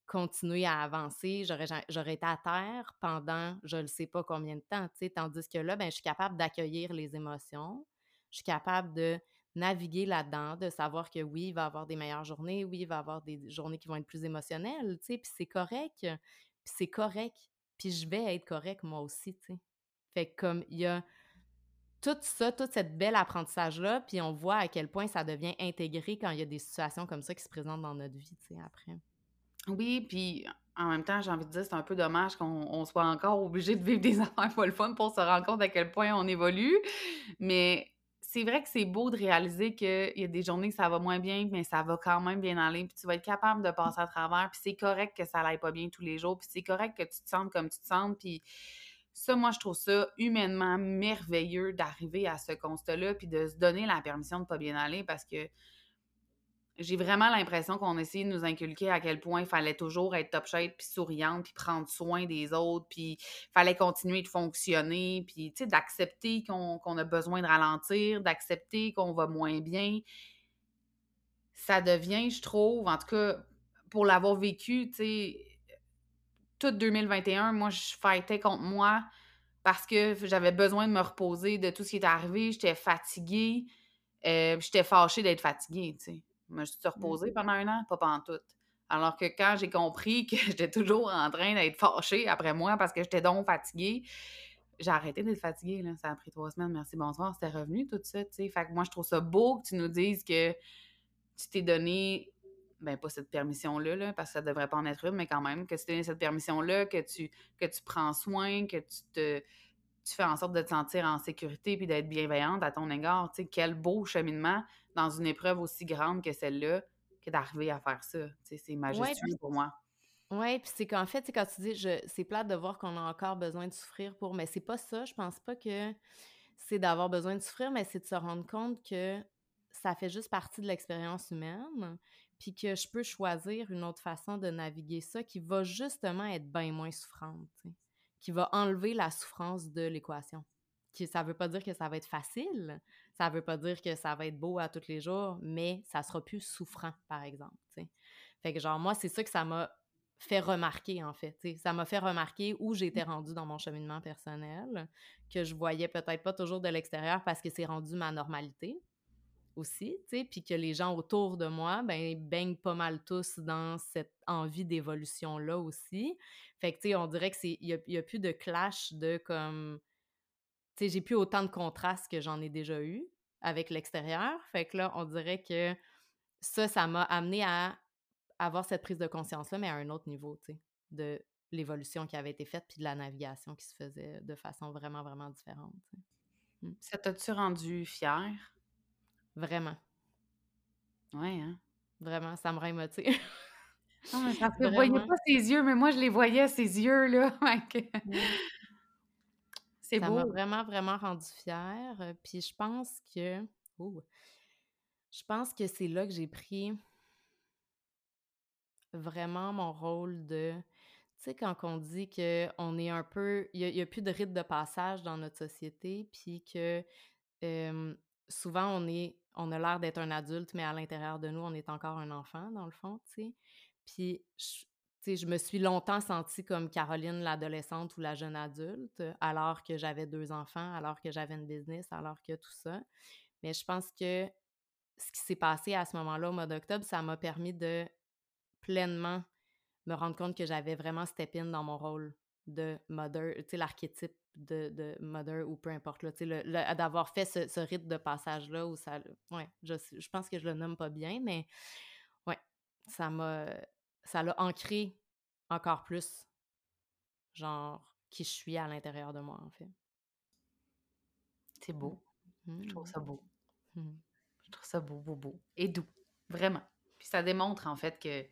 continuer à avancer, j'aurais été à terre pendant je ne sais pas combien de temps, tu tandis que là, ben, je suis capable d'accueillir les émotions, je suis capable de naviguer là-dedans, de savoir que oui, il va y avoir des meilleures journées, oui, il va y avoir des journées qui vont être plus émotionnelles, puis c'est correct, puis c'est correct, puis je vais être correct moi aussi, tu. Fait que comme il y a tout ça, tout cette belle apprentissage-là, puis on voit à quel point ça devient intégré quand il y a des situations comme ça qui se présentent dans notre vie, tu après. Oui, puis en même temps, j'ai envie de dire, c'est un peu dommage qu'on soit encore obligé de vivre des affaires pas le fun pour se rendre compte à quel point on évolue. Mais c'est vrai que c'est beau de réaliser qu'il y a des journées que ça va moins bien, mais ça va quand même bien aller. Puis tu vas être capable de passer à travers. Puis c'est correct que ça n'aille pas bien tous les jours. Puis c'est correct que tu te sentes comme tu te sens. Puis ça, moi, je trouve ça humainement merveilleux d'arriver à ce constat-là. Puis de se donner la permission de pas bien aller parce que j'ai vraiment l'impression qu'on essayait de nous inculquer à quel point il fallait toujours être top shape, puis souriante, puis prendre soin des autres, puis fallait continuer de fonctionner, puis tu sais, d'accepter qu'on a besoin de ralentir, d'accepter qu'on va moins bien. Ça devient, je trouve, en tout cas, pour l'avoir vécu, tu sais, tout 2021, moi, je fightais contre moi parce que j'avais besoin de me reposer de tout ce qui était arrivé. J'étais fatiguée. Euh, j'étais fâchée d'être fatiguée, tu sais. Je me suis reposée pendant un an, pas pendant tout. Alors que quand j'ai compris que j'étais toujours en train d'être fâchée après moi parce que j'étais donc fatiguée, j'ai arrêté d'être fatiguée. Là. Ça a pris trois semaines, merci, bonsoir, c'était revenu tout ça. sais. Fait que moi, je trouve ça beau que tu nous dises que tu t'es donné, ben pas cette permission-là, là, parce que ça devrait pas en être une, mais quand même, que tu t'es donné cette permission-là, que tu, que tu prends soin, que tu te tu fais en sorte de te sentir en sécurité puis d'être bienveillante à ton égard. Quel beau cheminement dans une épreuve aussi grande que celle-là que d'arriver à faire ça. C'est majestueux pour moi. Oui, puis c'est qu'en fait, quand tu dis, je, c'est plate de voir qu'on a encore besoin de souffrir pour, mais c'est pas ça. Je pense pas que c'est d'avoir besoin de souffrir, mais c'est de se rendre compte que ça fait juste partie de l'expérience humaine, puis que je peux choisir une autre façon de naviguer ça qui va justement être bien moins souffrante qui va enlever la souffrance de l'équation. Ça ne veut pas dire que ça va être facile, ça ne veut pas dire que ça va être beau à tous les jours, mais ça sera plus souffrant, par exemple. Fait que genre, moi, c'est ça que ça m'a fait remarquer, en fait. Ça m'a fait remarquer où j'étais mmh. rendue dans mon cheminement personnel, que je voyais peut-être pas toujours de l'extérieur parce que c'est rendu ma normalité aussi, puis que les gens autour de moi, ben, baignent pas mal tous dans cette envie d'évolution-là aussi. Fait que, tu sais, on dirait que c'est, il y a, plus de clash de comme, sais, j'ai plus autant de contrastes que j'en ai déjà eu avec l'extérieur. Fait que là, on dirait que ça, ça m'a amené à avoir cette prise de conscience-là, mais à un autre niveau, tu sais, de l'évolution qui avait été faite puis de la navigation qui se faisait de façon vraiment, vraiment différente. Mmh. Ça t'a-tu rendu fière? Vraiment. Ouais, hein? Vraiment, ça me rend émotive. Ah, voyais pas ses yeux, mais moi, je les voyais, ses yeux, là. C'est beau. M'a vraiment, vraiment rendu fière. Puis je pense que... je pense que c'est là que j'ai pris vraiment mon rôle de... Tu sais, quand on dit qu'on est un peu... Il n'y a, plus de rite de passage dans notre société, puis que souvent, on est on a l'air d'être un adulte, mais à l'intérieur de nous, on est encore un enfant, dans le fond, tu sais. Puis, je, je me suis longtemps sentie comme Caroline, l'adolescente ou la jeune adulte, alors que j'avais deux enfants, alors que j'avais une business, alors que tout ça. Mais je pense que ce qui s'est passé à ce moment-là, au mois d'octobre, ça m'a permis de pleinement me rendre compte que j'avais vraiment step in dans mon rôle de mother, tu sais, l'archétype de, de, mother ou peu importe, là, sais, d'avoir fait ce, ce rite de passage-là où ça, ouais, je, je pense que je le nomme pas bien, mais ouais, ça m'a, ça l'a ancré encore plus, genre, qui je suis à l'intérieur de moi, en fait. C'est beau. Je trouve ça mmh. beau. Mmh. Je trouve ça beau, beau, beau. Et doux. Vraiment. Puis ça démontre, en fait, que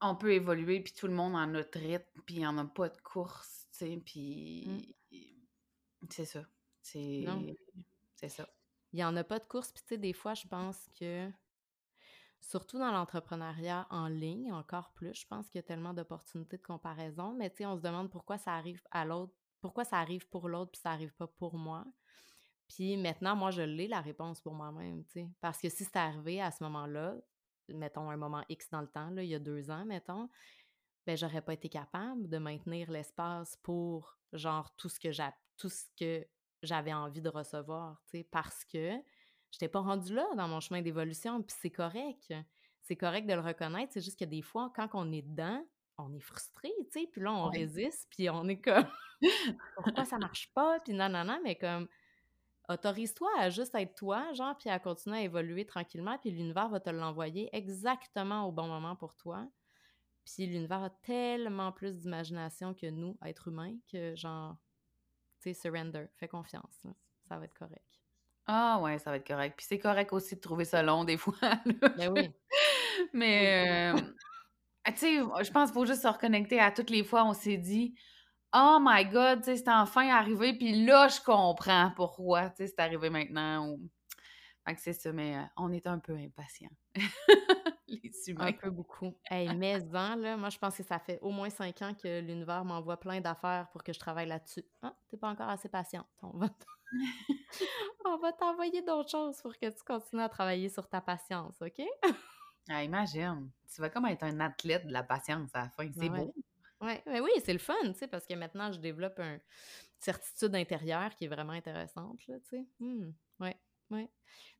on peut évoluer, puis tout le monde a notre rythme, puis il n'y en a pas de course, tu sais, mmh. puis c'est ça. C'est ça. Il n'y en a pas de course, puis tu sais, des fois, je pense que, surtout dans l'entrepreneuriat en ligne, encore plus, je pense qu'il y a tellement d'opportunités de comparaison, mais tu sais, on se demande pourquoi ça arrive à l'autre, pourquoi ça arrive pour l'autre, puis ça arrive pas pour moi. Puis maintenant, moi, je l'ai la réponse pour moi-même. Parce que si c'était arrivé à ce moment-là, mettons, un moment X dans le temps, là, il y a deux ans, mettons, ben, j'aurais pas été capable de maintenir l'espace pour, genre, tout ce que j'ai, tout ce que j'avais envie de recevoir, tu sais, parce que j'étais pas rendue là dans mon chemin d'évolution, puis c'est correct. C'est correct de le reconnaître, c'est juste que des fois, quand on est dedans, on est frustré, tu sais, puis là, on résiste, puis on est comme « Pourquoi ça marche pas? » Puis non, non, non, mais comme autorise-toi à juste être toi, genre, puis à continuer à évoluer tranquillement, puis l'univers va te l'envoyer exactement au bon moment pour toi. Puis l'univers a tellement plus d'imagination que nous, êtres humains, que genre, tu sais, surrender, fais confiance, ça va être correct. Ah ouais, ça va être correct. Puis c'est correct aussi de trouver ça long des fois. Ben oui. Mais, euh, tu sais, je pense qu'il faut juste se reconnecter à toutes les fois où on s'est dit Oh my God, c'est enfin arrivé, puis là, je comprends pourquoi, c'est arrivé maintenant. Fait que c'est ça, mais on est un peu impatients. les humains. Un peu beaucoup. Hey, mais là, moi, je pense que ça fait au moins cinq ans que l'univers m'envoie plein d'affaires pour que je travaille là-dessus. Ah, t'es pas encore assez patiente. On va on va t'envoyer d'autres choses pour que tu continues à travailler sur ta patience, OK? ah, imagine. Tu vas comme être un athlète de la patience à la fin. C'est beau. Ouais, mais oui, c'est le fun, tu sais, parce que maintenant, je développe une certitude intérieure qui est vraiment intéressante, là, tu sais. Mmh, ouais, ouais.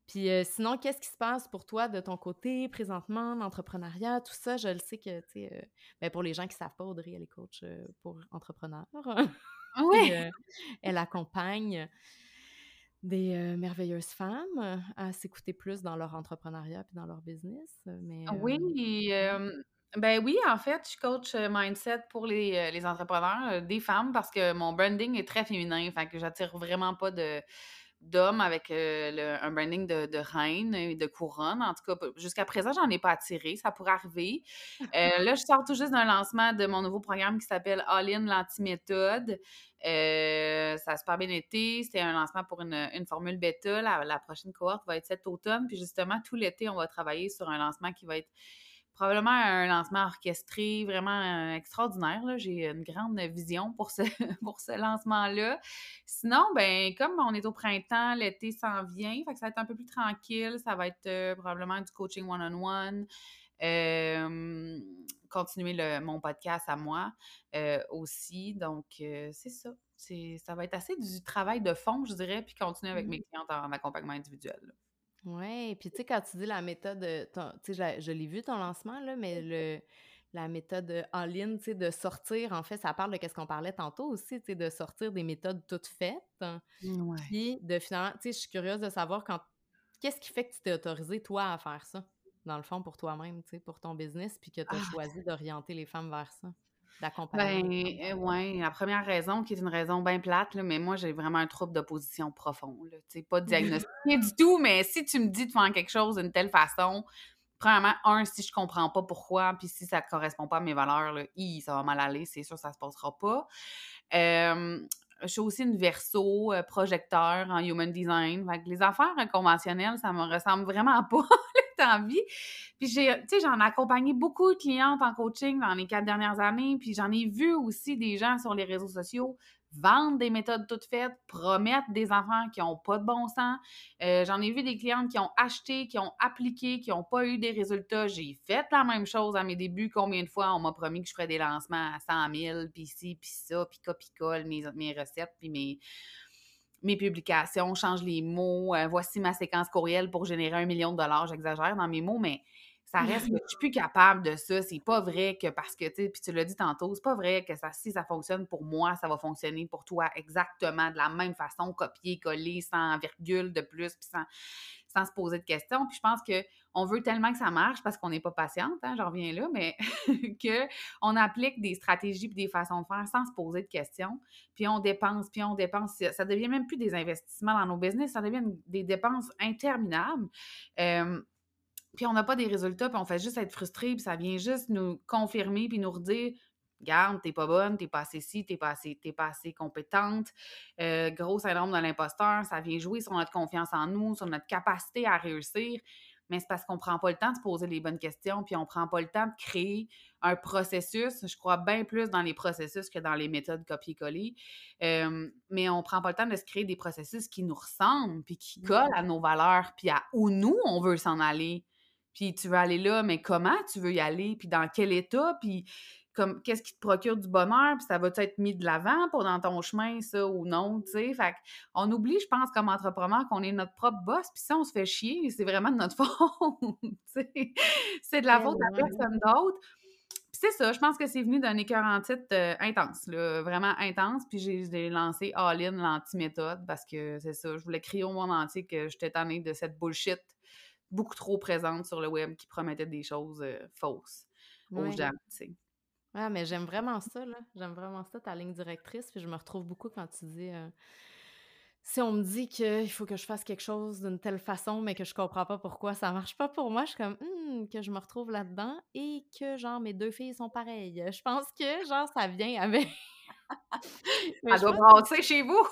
Puis euh, sinon, qu'est-ce qui se passe pour toi de ton côté présentement, l'entrepreneuriat, tout ça? Je le sais que, tu sais, euh, ben, pour les gens qui ne savent pas, Audrey, elle est coach euh, pour entrepreneurs. Oui! elle accompagne des merveilleuses femmes à s'écouter plus dans leur entrepreneuriat puis dans leur business. Mais, oui, ben oui, en fait, je coach mindset pour les, les entrepreneurs, des femmes, parce que mon branding est très féminin, fait que j'attire vraiment pas de d'hommes avec un branding de, de, reine et de couronne. En tout cas, jusqu'à présent, j'en ai pas attiré. Ça pourrait arriver. là, je sors tout juste d'un lancement de mon nouveau programme qui s'appelle All In l'anti-méthode. ça a super bien été. C'était un lancement pour une, formule bêta. La, la, prochaine cohorte va être cet automne. Puis justement, tout l'été, on va travailler sur un lancement qui va être probablement un lancement orchestré vraiment euh, extraordinaire. J'ai une grande vision pour ce, pour ce lancement-là. Sinon, ben comme on est au printemps, l'été s'en vient, fait que ça va être un peu plus tranquille. Ça va être euh, probablement du coaching one-on-one. Euh, continuer le, mon podcast à moi aussi. Donc, c'est ça. Ça va être assez du travail de fond, je dirais, puis continuer avec mes mmh. clientes en accompagnement individuel. Oui, puis tu sais, quand tu dis la méthode, tu sais, je, l'ai vu ton lancement, là, mais le, la méthode en ligne, tu sais, de sortir, en fait, ça parle de qu'est-ce qu'on parlait tantôt aussi, tu sais, de sortir des méthodes toutes faites. Ouais. Puis de finalement, tu sais, je suis curieuse de savoir quand, qu'est-ce qui fait que tu t'es autorisé, toi, à faire ça, dans le fond, pour toi-même, tu sais, pour ton business, puis que tu as ah! choisi d'orienter les femmes vers ça? Ben, euh, oui, la première raison, qui est une raison bien plate, là, mais moi, j'ai vraiment un trouble d'opposition profond. Là, pas diagnostiqué du tout, mais si tu me dis de faire quelque chose d'une telle façon, premièrement, un, si je comprends pas pourquoi, puis si ça ne correspond pas à mes valeurs, là, ça va mal aller, c'est sûr, ça se passera pas. Je suis aussi une verso euh, projecteur en human design. les affaires conventionnelles, ça me ressemble vraiment pas envie. Puis j'ai, j'en ai accompagné beaucoup de clientes en coaching dans les quatre dernières années, puis j'en ai vu aussi des gens sur les réseaux sociaux vendre des méthodes toutes faites, promettre des enfants qui n'ont pas de bon sens. Euh, j'en ai vu des clientes qui ont acheté, qui ont appliqué, qui n'ont pas eu des résultats. J'ai fait la même chose à mes débuts. Combien de fois on m'a promis que je ferais des lancements à 100 000, puis ci, puis ça, puis copie-colle mes, mes recettes, puis mes mes publications, change les mots, euh, voici ma séquence courriel pour générer un million de dollars, j'exagère dans mes mots, mais ça reste que je suis plus capable de ça. C'est pas vrai que parce que, tu puis tu l'as dit tantôt, c'est pas vrai que ça, si ça fonctionne pour moi, ça va fonctionner pour toi exactement de la même façon, copier, coller, sans virgule de plus, puis sans, sans se poser de questions. Puis je pense qu'on veut tellement que ça marche parce qu'on n'est pas patiente, hein, j'en reviens là, mais qu'on applique des stratégies et des façons de faire sans se poser de questions. Puis on dépense, puis on dépense. Ça devient même plus des investissements dans nos business, ça devient des dépenses interminables. Puis on n'a pas des résultats, puis on fait juste être frustré, puis ça vient juste nous confirmer, puis nous redire Garde, t'es pas bonne, t'es pas assez ci, t'es pas assez, pas assez compétente. Euh, gros syndrome de l'imposteur, ça vient jouer sur notre confiance en nous, sur notre capacité à réussir. Mais c'est parce qu'on prend pas le temps de se poser les bonnes questions, puis on prend pas le temps de créer un processus. Je crois bien plus dans les processus que dans les méthodes copier-coller. Euh, mais on prend pas le temps de se créer des processus qui nous ressemblent, puis qui collent à nos valeurs, puis à où nous, on veut s'en aller. Puis tu veux aller là, mais comment tu veux y aller, puis dans quel état, puis qu'est-ce qui te procure du bonheur, puis ça va être mis de l'avant pour dans ton chemin, ça, ou non, tu sais? Fait on oublie, je pense, comme entrepreneur, qu'on est notre propre boss, puis ça, on se fait chier, c'est vraiment de notre faute, C'est de la faute à personne d'autre. c'est ça, je pense que c'est venu d'un écœur en titre euh, intense, là, vraiment intense. Puis j'ai lancé All-in, l'anti-méthode, parce que c'est ça, je voulais crier au monde entier que j'étais tannée de cette bullshit beaucoup trop présente sur le web qui promettait des choses euh, fausses aux gens, tu sais. Ah, mais j'aime vraiment ça, là. J'aime vraiment ça, ta ligne directrice. Puis je me retrouve beaucoup quand tu dis euh, si on me dit qu'il faut que je fasse quelque chose d'une telle façon, mais que je comprends pas pourquoi ça marche pas pour moi, je suis comme «Hmm, que je me retrouve là-dedans et que genre mes deux filles sont pareilles. Je pense que genre ça vient avec. Elle doit brasser chez vous!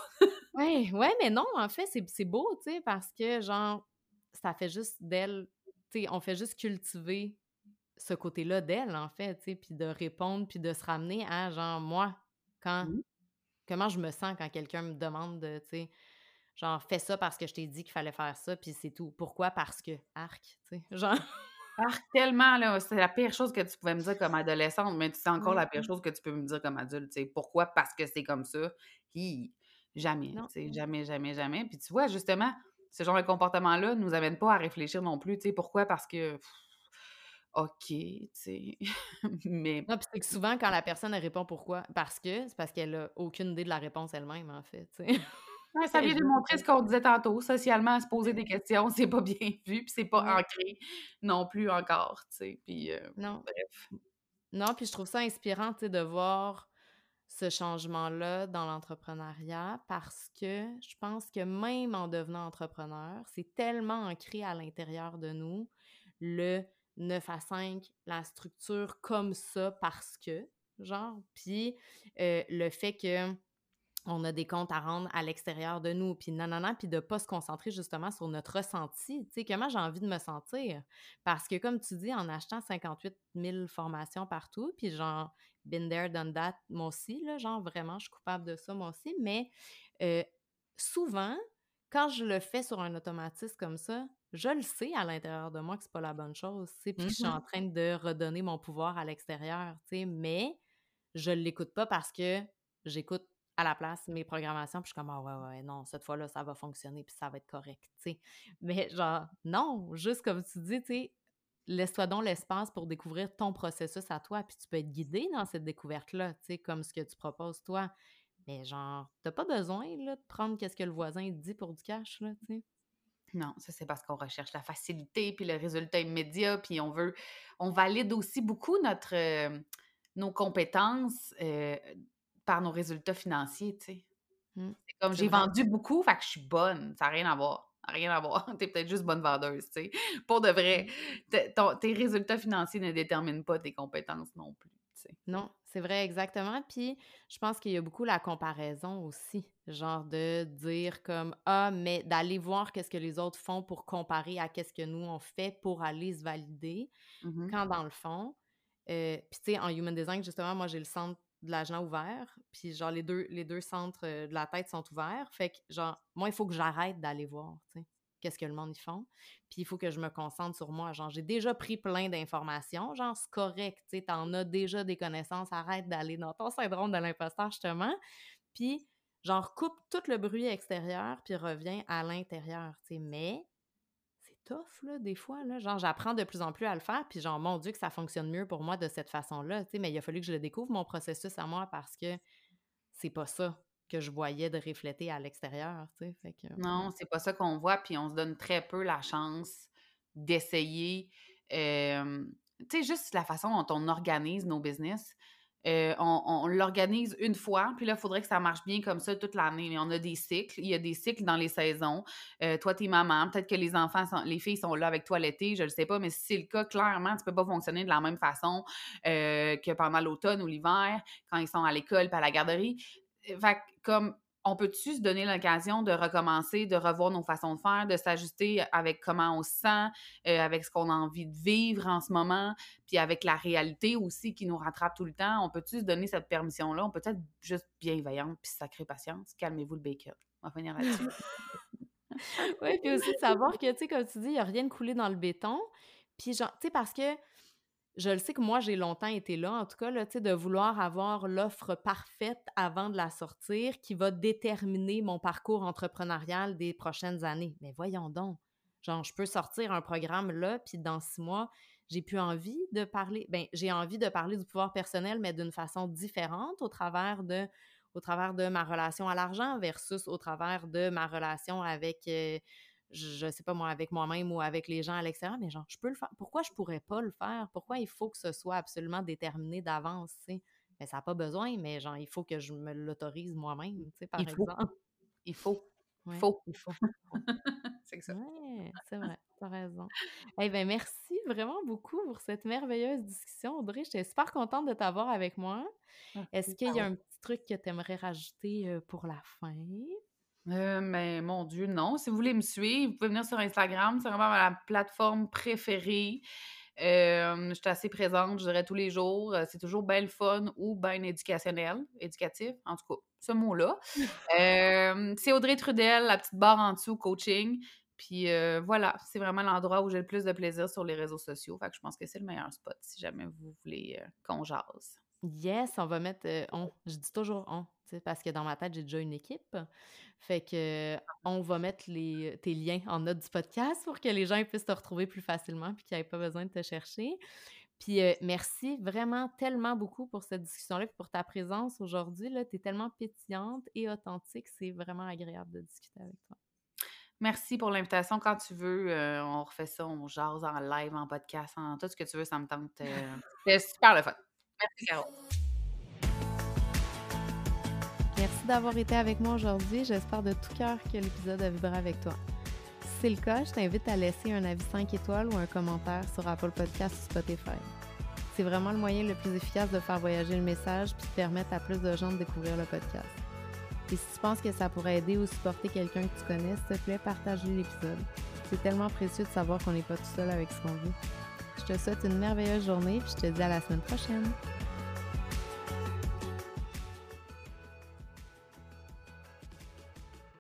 ouais, ouais, mais non, en fait, c'est beau, tu sais, parce que genre ça fait juste d'elle, tu sais, on fait juste cultiver ce côté-là d'elle, en fait, tu sais, puis de répondre, puis de se ramener à, genre, moi, quand, Mmh. comment je me sens quand quelqu'un me demande de, tu sais, genre, fais ça parce que je t'ai dit qu'il fallait faire ça, puis c'est tout. Pourquoi? Parce que, arc, tu sais, genre. Ah, tellement, là, c'est la pire chose que tu pouvais me dire comme adolescente, mais c'est encore la pire chose que tu peux me dire comme adulte, tu sais. Pourquoi? Parce que c'est comme ça. Hi, jamais, tu sais, jamais, jamais, jamais. Puis tu vois, justement, ce genre de comportement-là nous amène pas à réfléchir non plus, tu sais. Pourquoi? Parce que, pff, OK, tu sais, mais Non, puis c'est que souvent, quand la personne, elle répond pourquoi, parce que, c'est parce qu'elle a aucune idée de la réponse elle-même, en fait, tu sais. Ouais, ça vient démontrer ce qu'on disait tantôt, socialement, se poser des questions, c'est pas bien vu, puis c'est pas Ouais. ancré non plus encore, tu sais. Puis, heu, Non. bref. Non, puis je trouve ça inspirant, tu sais, de voir ce changement-là dans l'entrepreneuriat parce que je pense que même en devenant entrepreneur, c'est tellement ancré à l'intérieur de nous, le 9 à 5, la structure comme ça parce que, genre, puis euh, le fait que on a des comptes à rendre à l'extérieur de nous, puis non, puis de pas se concentrer justement sur notre ressenti, tu sais, comment j'ai envie de me sentir? Parce que comme tu dis, en achetant 58 000 formations partout, puis genre, been there, done that, moi aussi, là, genre, vraiment, je suis coupable de ça, moi aussi, mais euh, souvent, quand je le fais sur un automatisme comme ça, je le sais à l'intérieur de moi que c'est pas la bonne chose, tu sais, puis je suis en Mhm. train de redonner mon pouvoir à l'extérieur, tu sais, mais je l'écoute pas parce que j'écoute à la place mes programmations, puis je suis comme: «Ah ouais, ouais, non, cette fois-là, ça va fonctionner, puis ça va être correct», tu sais? Mais genre, non, juste comme tu dis, tu sais, laisse-toi donc l'espace pour découvrir ton processus à toi, puis tu peux être guidé dans cette découverte-là, tu sais, comme ce que tu proposes toi. Mais genre, t'as pas besoin, là, de prendre qu'est-ce que le voisin dit pour du cash, là, tu sais? Non, ça, c'est parce qu'on recherche la facilité, puis le résultat immédiat, puis on veut on valide aussi beaucoup notre, heu, nos compétences, heu, par nos résultats financiers, tu sais. Mmh, C'est comme j'ai vendu beaucoup, fait que je suis bonne. Ça a rien à voir. Rien à voir. Tu es peut-être juste bonne vendeuse, tu sais. Pour de vrai, ton tes résultats financiers ne déterminent pas tes compétences non plus, tu sais. Non, c'est vrai, exactement. Puis je pense qu'il y a beaucoup la comparaison aussi, genre de dire comme ah mais d'aller voir qu'est-ce que les autres font pour comparer à qu'est-ce que nous on fait pour aller se valider. Mmh Quand dans le fond, euh, puis tu sais en human design justement moi j'ai le centre de l'agent ouvert, puis genre les deux centres euh, de la tête sont ouverts, fait que genre moi il faut que j'arrête d'aller voir, tu sais. Qu'est-ce que le monde y font? Puis il faut que je me concentre sur moi. Genre, j'ai déjà pris plein d'informations. Genre, c'est correct, tu sais, t'en as déjà des connaissances. Arrête d'aller dans ton syndrome de l'imposteur, justement. Puis, genre, coupe tout le bruit extérieur, puis reviens à l'intérieur, tu sais. Mais tough, des fois. Genre, j'apprends de plus en plus à le faire, puis genre, mon Dieu, que ça fonctionne mieux pour moi de cette façon-là. Mais il a fallu que je le découvre, mon processus à moi, parce que c'est pas ça que je voyais de refléter à l'extérieur, que. Non, c'est pas ça qu'on voit, puis on se donne très peu la chance d'essayer, juste la façon dont on organise nos business. Heu, on l'organise une fois, puis là, il faudrait que ça marche bien comme ça toute l'année. On a des cycles, il y a des cycles dans les saisons. Heu, toi, tu es maman, peut-être que les enfants les filles sont là avec toi l'été, je le sais pas, mais si c'est le cas, clairement, tu peux pas fonctionner de la même façon, heu, que pendant l'automne ou l'hiver, quand ils sont à l'école puis à la garderie. Fait comme on peut-tu se donner l'occasion de recommencer, de revoir nos façons de faire, de s'ajuster avec comment on se sent, euh, avec ce qu'on a envie de vivre en ce moment, puis avec la réalité aussi qui nous rattrape tout le temps? On peut-tu se donner cette permission-là? On peut être juste bienveillante puis sacrée patience? Calmez-vous le bacon. On va finir là-dessus. Oui, puis aussi de savoir que, tu sais, comme tu dis, il y a rien de coulé dans le béton. Puis genre, tu sais, parce que je le sais que moi, j'ai longtemps été là, en tout cas, là, de vouloir avoir l'offre parfaite avant de la sortir qui va déterminer mon parcours entrepreneurial des prochaines années. Mais voyons donc. Genre, je peux sortir un programme là, puis dans six mois, j'ai plus envie de parler. Ben, j'ai envie de parler du pouvoir personnel, mais d'une façon différente au travers de au travers de ma relation à l'argent versus au travers de ma relation avec euh, je sais pas moi, avec moi-même ou avec les gens à l'extérieur, mais genre, je peux le faire. Pourquoi je pourrais pas le faire? Pourquoi il faut que ce soit absolument déterminé d'avance? Mais ça n'a pas besoin, mais genre, il faut que je me l'autorise moi-même, tu sais, par Il faut, exemple. il faut, Ouais, faut. il faut. C'est que ça. Ouais, c'est vrai, t'as raison. Eh bien, merci vraiment beaucoup pour cette merveilleuse discussion, Audrey. J'étais super contente de t'avoir avec moi. Est-ce qu'il y a un petit truc que tu aimerais rajouter euh, pour la fin? Euh, mais mon Dieu, non. Si vous voulez me suivre, vous pouvez venir sur Instagram. C'est vraiment ma plateforme préférée. Euh, je suis assez présente, je dirais, tous les jours. Euh, c'est toujours bien le fun ou bien éducationnel, éducatif, en tout cas, ce mot-là. c'est Audrey Trudel, la petite barre en dessous, coaching. Puis voilà, c'est vraiment l'endroit où j'ai le plus de plaisir sur les réseaux sociaux. Fait que je pense que c'est le meilleur spot si jamais vous voulez qu'on jase. Yes, on va mettre on. Je dis toujours on, parce que dans ma tête, j'ai déjà une équipe. Fait que on va mettre les, tes liens en note du podcast pour que les gens puissent te retrouver plus facilement puis qu'ils n'aient pas besoin de te chercher. Puis merci vraiment tellement beaucoup pour cette discussion-là et pour ta présence aujourd'hui. Tu es tellement pétillante et authentique. C'est vraiment agréable de discuter avec toi. Merci pour l'invitation. Quand tu veux, on refait ça, on jase en live, en podcast, en tout ce que tu veux, ça me tente. C'est super le fun. Merci, Caro. Merci d'avoir été avec moi aujourd'hui. J'espère de tout cœur que l'épisode a vibré avec toi. Si c'est le cas, je t'invite à laisser un avis 5 étoiles ou un commentaire sur Apple Podcast ou Spotify. C'est vraiment le moyen le plus efficace de faire voyager le message puis de permettre à plus de gens de découvrir le podcast. Et si tu penses que ça pourrait aider ou supporter quelqu'un que tu connais, s'il te plaît, partage l'épisode. C'est tellement précieux de savoir qu'on n'est pas tout seul avec ce qu'on vit. Je te souhaite une merveilleuse journée puis je te dis à la semaine prochaine.